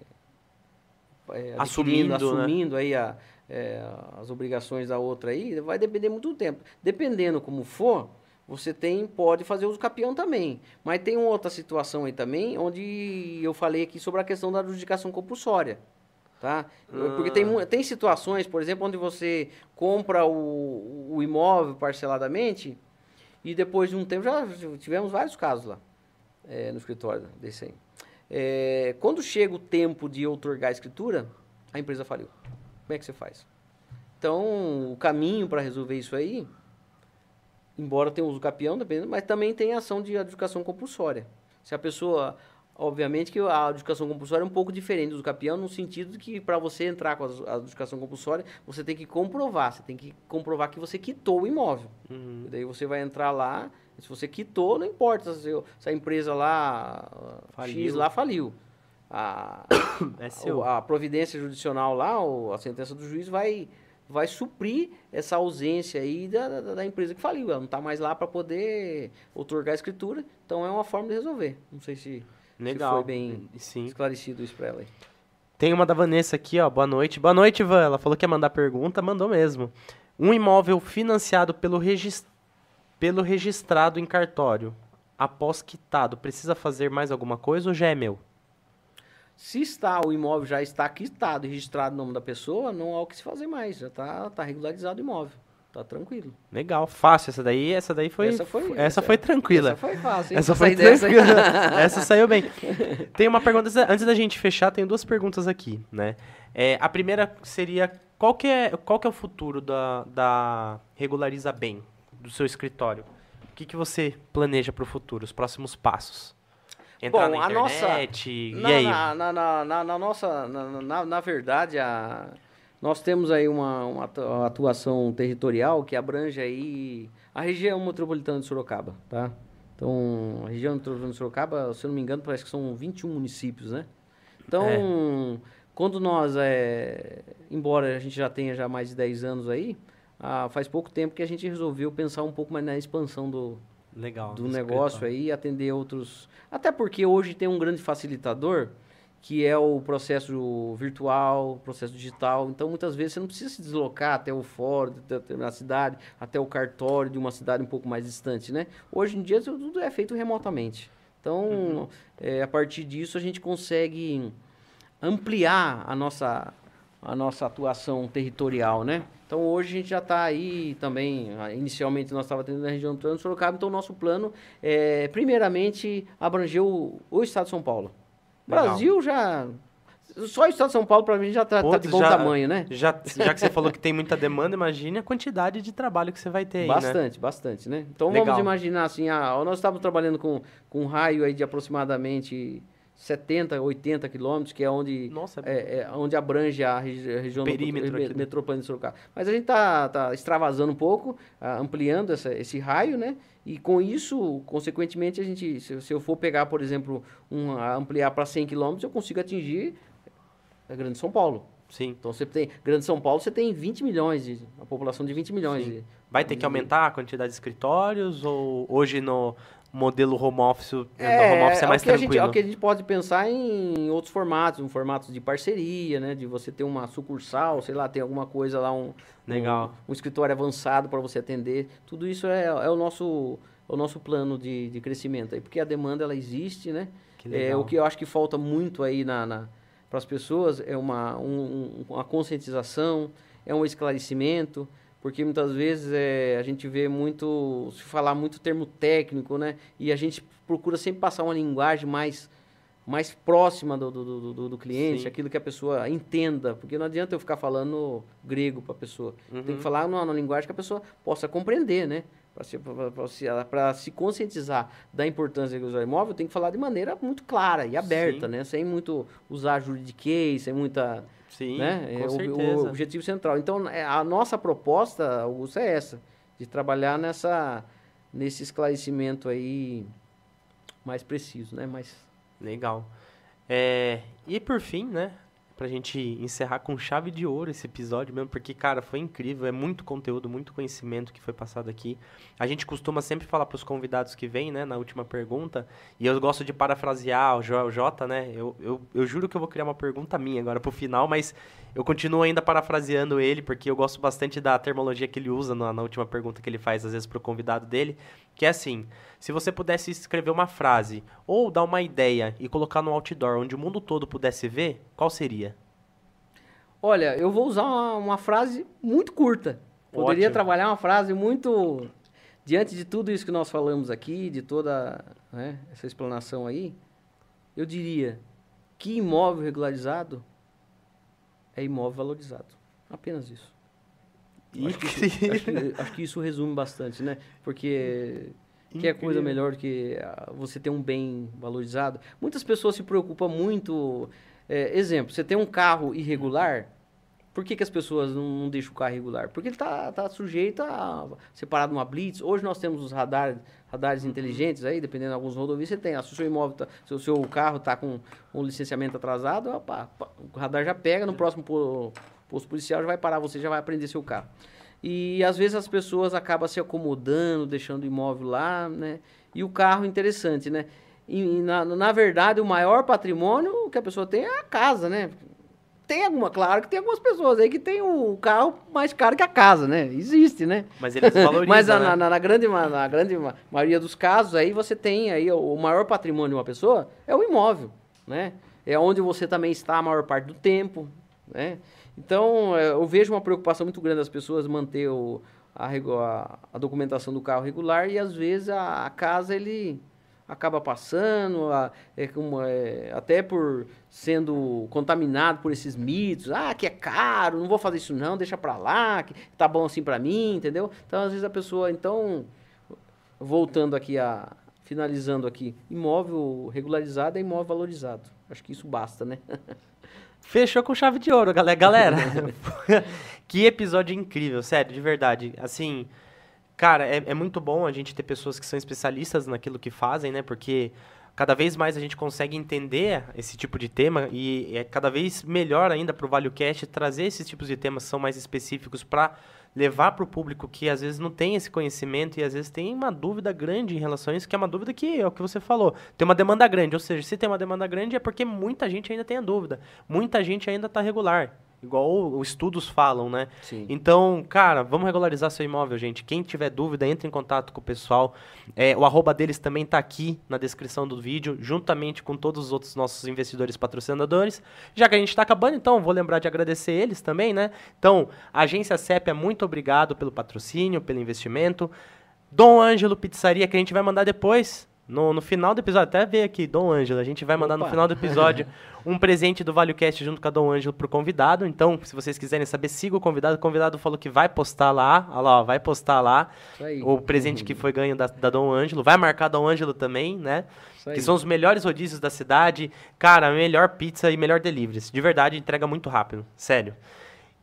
é, assumindo, assumindo né? aí a, é, as obrigações da outra aí, vai depender muito do tempo. Dependendo como for, você tem pode fazer uso capião também. Mas tem outra situação aí também, onde eu falei aqui sobre a questão da adjudicação compulsória. Tá? Ah. Porque tem, tem situações, por exemplo, onde você compra o, o imóvel parceladamente e depois de um tempo, já tivemos vários casos lá é, no escritório desse aí. É, quando chega o tempo de outorgar a escritura, a empresa faliu. Como é que você faz? Então, o caminho para resolver isso aí embora tenha uso capião, mas também tem ação de adjudicação compulsória. Se a pessoa, obviamente que a adjudicação compulsória é um pouco diferente do capião, no sentido de que para você entrar com a adjudicação compulsória, você tem que comprovar, você tem que comprovar que você quitou o imóvel. Uhum. daí você vai entrar lá, se você quitou, não importa se, a empresa lá, faliu. X lá faliu. A, é a, a providência judicial lá, a sentença do juiz vai vai suprir essa ausência aí da, da, da empresa que faliu. Ela não está mais lá para poder otorgar a escritura. Então é uma forma de resolver. Não sei se, Legal. se foi bem Sim. esclarecido isso para ela aí. Tem uma da Vanessa aqui, ó. Boa noite. Boa noite, Ivan. Ela falou que ia mandar pergunta, mandou mesmo. Um imóvel financiado pelo, pelo registrado em cartório, após quitado, precisa fazer mais alguma coisa ou já é meu? Se está o imóvel já está quitado e registrado no nome da pessoa, não há o que se fazer mais. Já está tá regularizado o imóvel. Tá tranquilo. Legal, fácil. Essa daí, essa daí foi. Essa foi, essa, essa foi tranquila. Essa foi fácil. Hein? Essa foi tranquila. essa saiu bem. Tem uma pergunta antes da gente fechar. Tem duas perguntas aqui, né? É, a primeira seria qual que é qual que é o futuro da, da regulariza bem do seu escritório? O que que você planeja para o futuro? Os próximos passos? Entrar Bom, na internet, a nossa, e aí? Na, na, na, na nossa, na, na, verdade, a, nós temos aí uma, uma atuação territorial que abrange aí a região metropolitana de Sorocaba, tá? Então, a região metropolitana de Sorocaba, se eu não me engano, parece que são 21 municípios, né? Então, é. quando nós, é, embora a gente já tenha já mais de 10 anos aí, ah, faz pouco tempo que a gente resolveu pensar um pouco mais na expansão do, Legal, do negócio aí, atender outros. Até porque hoje tem um grande facilitador, que é o processo virtual, o processo digital. Então, muitas vezes você não precisa se deslocar até o fórum da cidade, até o cartório de uma cidade um pouco mais distante, né? Hoje em dia tudo é feito remotamente. Então, uhum. é, a partir disso a gente consegue ampliar a nossa a nossa atuação territorial, né? Então hoje a gente já está aí também, ah, inicialmente nós estávamos atendendo na região do de Sorocaba, então o nosso plano é, primeiramente, abrangeu o, o estado de São Paulo. Legal. Brasil já só o estado de São Paulo, para mim, já está tá de bom já, tamanho, né? Já, já que você falou que tem muita demanda, imagine a quantidade de trabalho que você vai ter aí, Bastante, né? bastante, né? Então, Legal. vamos imaginar assim, ah, nós estávamos trabalhando com, com um raio aí de aproximadamente 70, 80 quilômetros, que é onde, Nossa, é, é, onde abrange a, regi a região Perímetro do, metropolitana de Sorocaba. Mas a gente está tá extravasando um pouco, ampliando essa, esse raio, né? E com isso, consequentemente, a gente, se, se eu for pegar, por exemplo, um, ampliar para 100 quilômetros, eu consigo atingir a Grande São Paulo. Sim. Então você tem Grande São Paulo, você tem 20 milhões de a população de 20 milhões. De, Vai ter que aumentar a quantidade de escritórios ou hoje no modelo home office, é, home office é, é mais é tranquilo. Gente, é o que a gente pode pensar em outros formatos, um formato de parceria, né? De você ter uma sucursal, sei lá, tem alguma coisa lá, um, Legal. um, um escritório avançado para você atender. Tudo isso é, é o nosso o nosso plano de, de crescimento aí, porque a demanda ela existe, né? É, o que eu acho que falta muito aí na, na para as pessoas é uma, um, uma conscientização, é um esclarecimento, porque muitas vezes é, a gente vê muito, se falar muito termo técnico, né? E a gente procura sempre passar uma linguagem mais, mais próxima do, do, do, do cliente, Sim. aquilo que a pessoa entenda, porque não adianta eu ficar falando grego para a pessoa. Uhum. Tem que falar numa, numa linguagem que a pessoa possa compreender, né? Para se, se, se conscientizar da importância do usuário imóvel, tem que falar de maneira muito clara e aberta, Sim. né? Sem muito usar juridiquês, sem muita Sim, né? com é certeza. O, o, objetivo central. Então, é, a nossa proposta, Augusto, é essa. De trabalhar nessa, nesse esclarecimento aí mais preciso, né? Mais... Legal. É, e por fim, né? Pra gente encerrar com chave de ouro esse episódio mesmo, porque, cara, foi incrível, é muito conteúdo, muito conhecimento que foi passado aqui. A gente costuma sempre falar pros convidados que vêm, né, na última pergunta, e eu gosto de parafrasear o Jota, né, eu, eu, eu juro que eu vou criar uma pergunta minha agora pro final, mas eu continuo ainda parafraseando ele, porque eu gosto bastante da termologia que ele usa na, na última pergunta que ele faz, às vezes, pro convidado dele, que é assim, se você pudesse escrever uma frase ou dar uma ideia e colocar no outdoor onde o mundo todo pudesse ver, qual seria? Olha, eu vou usar uma, uma frase muito curta. Poderia Ótimo. trabalhar uma frase muito. Diante de tudo isso que nós falamos aqui, de toda né, essa explanação aí, eu diria que imóvel regularizado é imóvel valorizado. Apenas isso. Acho que, isso, acho, que, acho que isso resume bastante, né? Porque que é coisa melhor do que ah, você ter um bem valorizado. Muitas pessoas se preocupam muito. É, exemplo, você tem um carro irregular. Por que, que as pessoas não, não deixam o carro irregular? Porque ele está tá sujeito a ser parado numa blitz. Hoje nós temos os radares, radares uhum. inteligentes aí, dependendo de alguns rodovias, você tem. Se o seu imóvel, tá, se o seu carro está com um licenciamento atrasado, opa, o radar já pega no próximo posto policial, já vai parar você, já vai aprender seu carro. E às vezes as pessoas acabam se acomodando, deixando o imóvel lá, né? E o carro, interessante, né? E, na, na verdade, o maior patrimônio que a pessoa tem é a casa, né? Tem alguma, claro que tem algumas pessoas aí que tem o carro mais caro que a casa, né? Existe, né? Mas eles valorizam, Mas né? na, na, na, grande, na grande maioria dos casos aí você tem aí o maior patrimônio de uma pessoa é o imóvel, né? É onde você também está a maior parte do tempo, né? Então, é, eu vejo uma preocupação muito grande das pessoas manter o, a, a, a, documentação do carro regular e às vezes a, a casa ele acaba passando, a, é, é, até por sendo contaminado por esses mitos, ah, que é caro, não vou fazer isso não, deixa pra lá, que tá bom assim pra mim, entendeu? Então, às vezes a pessoa, então, voltando aqui a, finalizando aqui, imóvel regularizado é imóvel valorizado. Acho que isso basta, né? Fechou com chave de ouro, galera. Galera, que episódio incrível, sério, de verdade. Assim, cara, é, é muito bom a gente ter pessoas que são especialistas naquilo que fazem, né? Porque cada vez mais a gente consegue entender esse tipo de tema e é cada vez melhor ainda para o ValueCast trazer esses tipos de temas que são mais específicos para levar para o público que às vezes não tem esse conhecimento e às vezes tem uma dúvida grande em relação a isso, que é uma dúvida que é o que você falou. Tem uma demanda grande, ou seja, se tem uma demanda grande é porque muita gente ainda tem a dúvida. Muita gente ainda está regular. Igual os estudos falam, né? Sim. Então, cara, vamos regularizar seu imóvel, gente. Quem tiver dúvida, entre em contato com o pessoal. É, o arroba deles também está aqui na descrição do vídeo, juntamente com todos os outros nossos investidores patrocinadores. Já que a gente está acabando, então, vou lembrar de agradecer eles também, né? Então, a agência CEP é muito obrigado pelo patrocínio, pelo investimento. Dom Ângelo Pizzaria, que a gente vai mandar depois no, no final do episódio, até ver aqui, Dom Ângelo, a gente vai mandar Opa. no final do episódio um presente do ValioCast junto com a Dom Ângelo pro convidado. Então, se vocês quiserem saber, siga o convidado. O convidado falou que vai postar lá, olha lá, ó, vai postar lá o presente que foi ganho da, da Dom Ângelo. Vai marcar Dom Ângelo também, né? Que são os melhores rodízios da cidade. Cara, melhor pizza e melhor deliveries. De verdade, entrega muito rápido. Sério.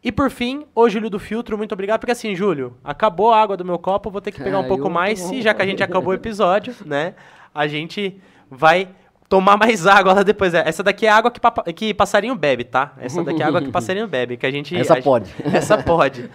E por fim, o Júlio do Filtro, muito obrigado. Porque assim, Júlio, acabou a água do meu copo, vou ter que pegar um pouco mais. E já que a gente acabou o episódio, né? A gente vai tomar mais água lá depois. Essa daqui é água que, que passarinho bebe, tá? Essa daqui é água que passarinho bebe, que a gente... Essa a pode. Gente, essa pode.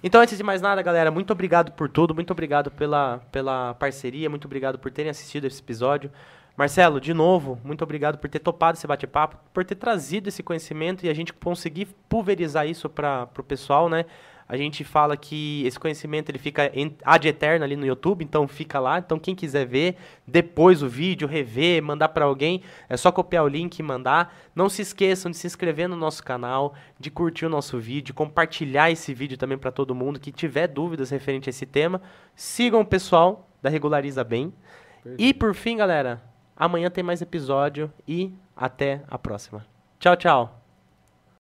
Então, antes de mais nada, galera, muito obrigado por tudo, muito obrigado pela, pela parceria, muito obrigado por terem assistido esse episódio. Marcelo, de novo, muito obrigado por ter topado esse bate-papo, por ter trazido esse conhecimento e a gente conseguir pulverizar isso para o pessoal, né? A gente fala que esse conhecimento ele fica em- ad eterno ali no YouTube, então fica lá. Então quem quiser ver depois o vídeo, rever, mandar para alguém, é só copiar o link e mandar. Não se esqueçam de se inscrever no nosso canal, de curtir o nosso vídeo, compartilhar esse vídeo também para todo mundo que tiver dúvidas referente a esse tema. Sigam o pessoal da Regulariza Bem. E por fim, galera, amanhã tem mais episódio e até a próxima. Tchau, tchau.